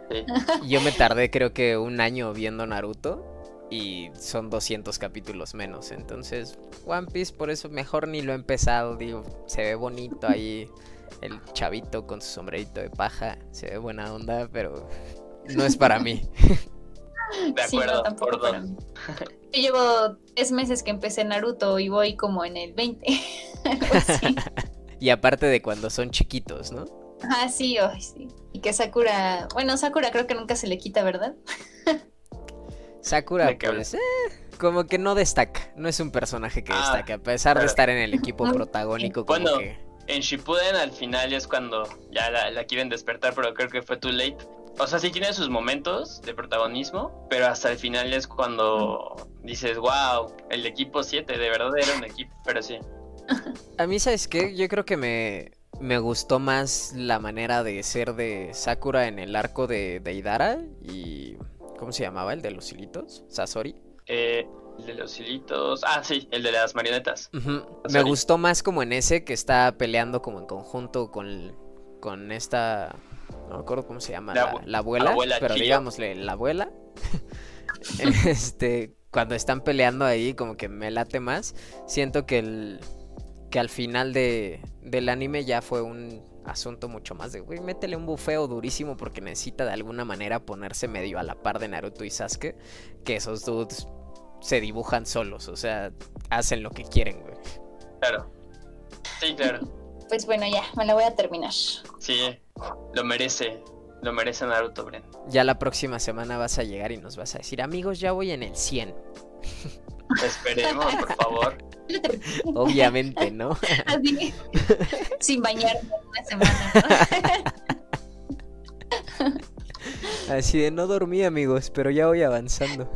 sí. [LAUGHS] Yo me tardé creo que un año viendo Naruto y son 200 capítulos menos. Entonces, One Piece por eso mejor ni lo he empezado. Digo, se ve bonito ahí el chavito con su sombrerito de paja. Se ve buena onda, pero no es para mí. [LAUGHS] [LAUGHS] De Sí, no, acuerdo, tampoco por para dos. mí. [LAUGHS] Yo llevo tres meses que empecé Naruto y voy como en el 20. [LAUGHS] Algo así. Y aparte de cuando son chiquitos, ¿no? Ah, sí, ay, sí. Y que Sakura, bueno, Sakura creo que nunca se le quita, ¿verdad? Sakura, ¿De qué pues, eh, como que no destaca. No es un personaje que Ah, destaque. A pesar de estar en el equipo protagónico, como Bueno, que. En Shippuden al final es cuando ya la, la quieren despertar, pero creo que fue too late. O sea, sí tiene sus momentos de protagonismo, pero hasta el final es cuando dices, wow, el equipo 7, de verdad era un equipo, pero sí. A mí, ¿sabes qué? Yo creo que me, me gustó más la manera de ser de Sakura en el arco de, de Idara y... ¿Cómo se llamaba? ¿El de los hilitos? ¿Sasori? Eh, el de los hilitos, ah, sí, el de las marionetas. Me gustó más como en ese que está peleando como en conjunto con, con esta... No me acuerdo cómo se llama. La La, abue- la abuela. abuela pero digámosle, la abuela. [LAUGHS] este... Cuando están peleando ahí como que me late más. Siento que el... Que al final de, del anime ya fue un asunto mucho más de, güey, métele un bufeo durísimo porque necesita de alguna manera ponerse medio a la par de Naruto y Sasuke, que esos dudes se dibujan solos, o sea, hacen lo que quieren, güey. Claro. Sí, claro. [LAUGHS] Pues bueno, ya, me la voy a terminar. Sí, lo merece. Lo merece Naruto, Bren. Ya la próxima semana vas a llegar y nos vas a decir, amigos, ya voy en el 100. [LAUGHS] Esperemos, por favor. Obviamente, ¿no? [LAUGHS] Así, [LAUGHS] sin bañarme una semana. ¿no? Así de no dormí, amigos, pero ya voy avanzando.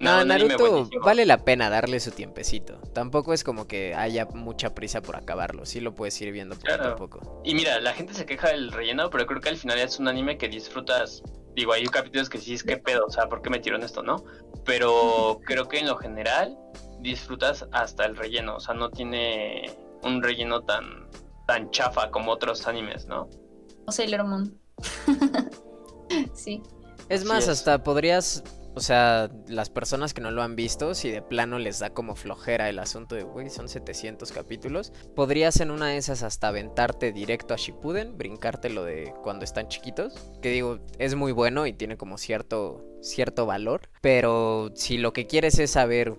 No, anime Naruto vale la pena darle su tiempecito. Tampoco es como que haya mucha prisa por acabarlo. Sí lo puedes ir viendo poco a poco. Y mira, la gente se queja del relleno, pero creo que al final es un anime que disfrutas. Digo, hay capítulos que sí es que pedo, o sea, ¿por qué metieron esto, no? Pero [LAUGHS] creo que en lo general disfrutas hasta el relleno, o sea, no tiene un relleno tan tan chafa como otros animes, ¿no? O Sailor Moon. [LAUGHS] sí. Es más, es. hasta podrías, o sea, las personas que no lo han visto, si de plano les da como flojera el asunto de, güey, son 700 capítulos, podrías en una de esas hasta aventarte directo a Shippuden, brincarte lo de cuando están chiquitos, que digo, es muy bueno y tiene como cierto, cierto valor, pero si lo que quieres es saber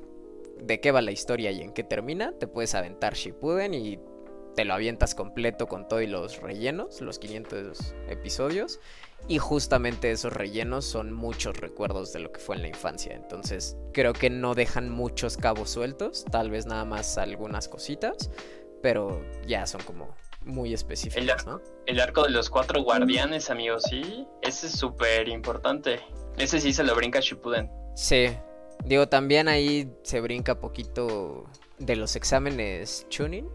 de qué va la historia y en qué termina, te puedes aventar Shippuden y te lo avientas completo con todos los rellenos, los 500 episodios. Y justamente esos rellenos son muchos recuerdos de lo que fue en la infancia. Entonces creo que no dejan muchos cabos sueltos. Tal vez nada más algunas cositas. Pero ya son como muy específicos, ¿no? El arco de los cuatro guardianes, amigos, sí, ese es súper importante. Ese sí se lo brinca Shippuden. Sí. Digo, también ahí se brinca poquito de los exámenes tuning.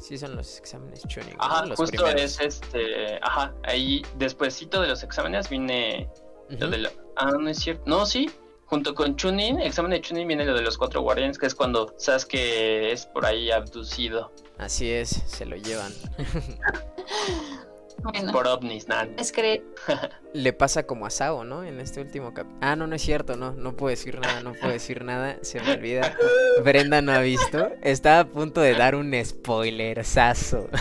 Sí, son los exámenes tuning. ¿no? Ajá, Los justo primeros. es este, ajá, ahí despuesito de los exámenes viene lo Ujú. de la... Ah, no es cierto. No, sí. Junto con Chunin, examen de Chunin viene lo de los cuatro guardianes, que es cuando sabes que es por ahí abducido Así es, se lo llevan. [LAUGHS] Bueno, por ovnis, nada. es creer. [LAUGHS] Le pasa como a Sao, ¿no? En este último cap. Ah, no, no es cierto, no. No puedo decir nada, no puedo decir nada. Se me olvida. [LAUGHS] Brenda no ha visto. Estaba a punto de dar un spoilerzazo. [LAUGHS]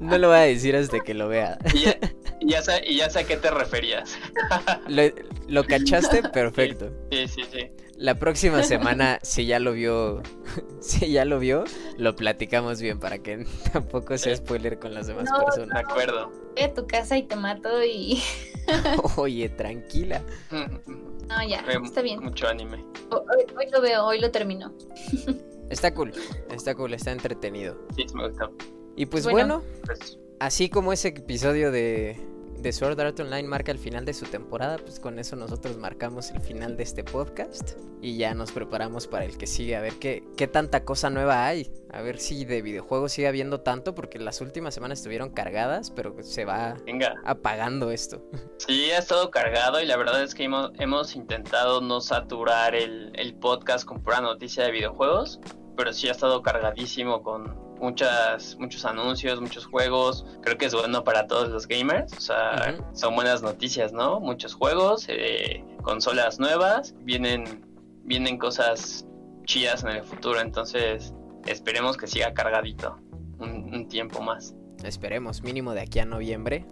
No lo voy a decir hasta que lo vea. Y ya, ya sé, y ya sé a qué te referías. Lo, lo cachaste, perfecto. Sí, sí, sí. La próxima semana, [LAUGHS] si ya lo vio [LAUGHS] si ya lo vio, lo platicamos bien para que [LAUGHS] tampoco sea spoiler con las demás personas. De acuerdo. Voy a tu casa y te mato y... Oye, tranquila. No, ya, está bien. Mucho anime. Hoy, lo veo, hoy lo termino. Está cool, está cool, está entretenido. Sí, me gusta. Y pues bueno, pues así como ese episodio de, de Sword Art Online marca el final de su temporada, pues con eso nosotros marcamos el final de este podcast y ya nos preparamos para el que sigue, a ver qué, qué tanta cosa nueva hay, a ver si de videojuegos sigue habiendo tanto, porque las últimas semanas estuvieron cargadas, pero se va apagando esto. Sí, ha estado cargado y la verdad es que hemos, hemos intentado no saturar el, el podcast con pura noticia de videojuegos, pero sí ha estado cargadísimo con muchas, muchos anuncios, muchos juegos. Creo que es bueno para todos los gamers. O sea, son buenas noticias, ¿no? Muchos juegos, eh, consolas nuevas, vienen, vienen cosas chidas en el futuro. Entonces, esperemos que siga cargadito un, tiempo más. Esperemos, mínimo de aquí a noviembre.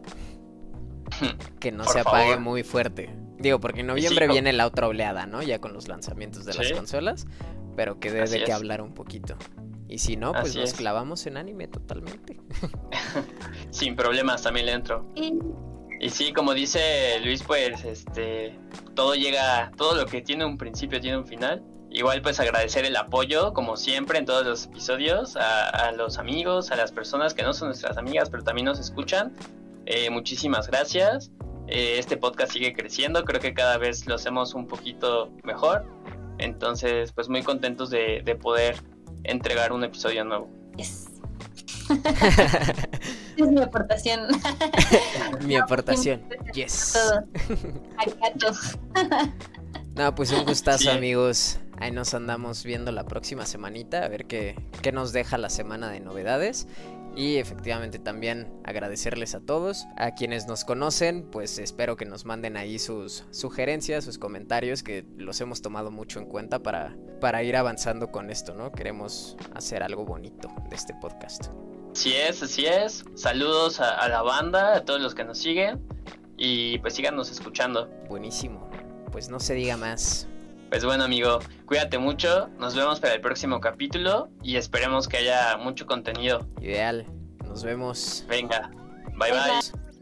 [LAUGHS] que no se apague muy fuerte. Digo, porque en noviembre viene la otra oleada, ¿no? Ya con los lanzamientos de las consolas. Pero que debe que hablar un poquito. Y si no, pues nos clavamos en anime totalmente. [LAUGHS] Sin problemas, también le entro. Y sí, como dice Luis, pues este todo llega, todo lo que tiene un principio tiene un final. Igual pues agradecer el apoyo, como siempre en todos los episodios, a, los amigos, a las personas que no son nuestras amigas, pero también nos escuchan. Eh, muchísimas gracias. Eh, este podcast sigue creciendo, creo que cada vez lo hacemos un poquito mejor. Entonces, pues muy contentos de, de poder entregar un episodio nuevo. Yes. [LAUGHS] es mi aportación. mi aportación. Yes. [LAUGHS] no, pues un gustazo, amigos. Ahí nos andamos viendo la próxima semanita, a ver qué, qué nos deja la semana de novedades. Y efectivamente también agradecerles a todos, a quienes nos conocen, pues espero que nos manden ahí sus sugerencias, sus comentarios, que los hemos tomado mucho en cuenta para, para ir avanzando con esto, ¿no? Queremos hacer algo bonito de este podcast. Así es, así es. Saludos a, a la banda, a todos los que nos siguen y pues síganos escuchando. Buenísimo. Pues no se diga más. Pues bueno, amigo, cuídate mucho. Nos vemos para el próximo capítulo y esperemos que haya mucho contenido. Ideal. Nos vemos. Venga. bye. bye.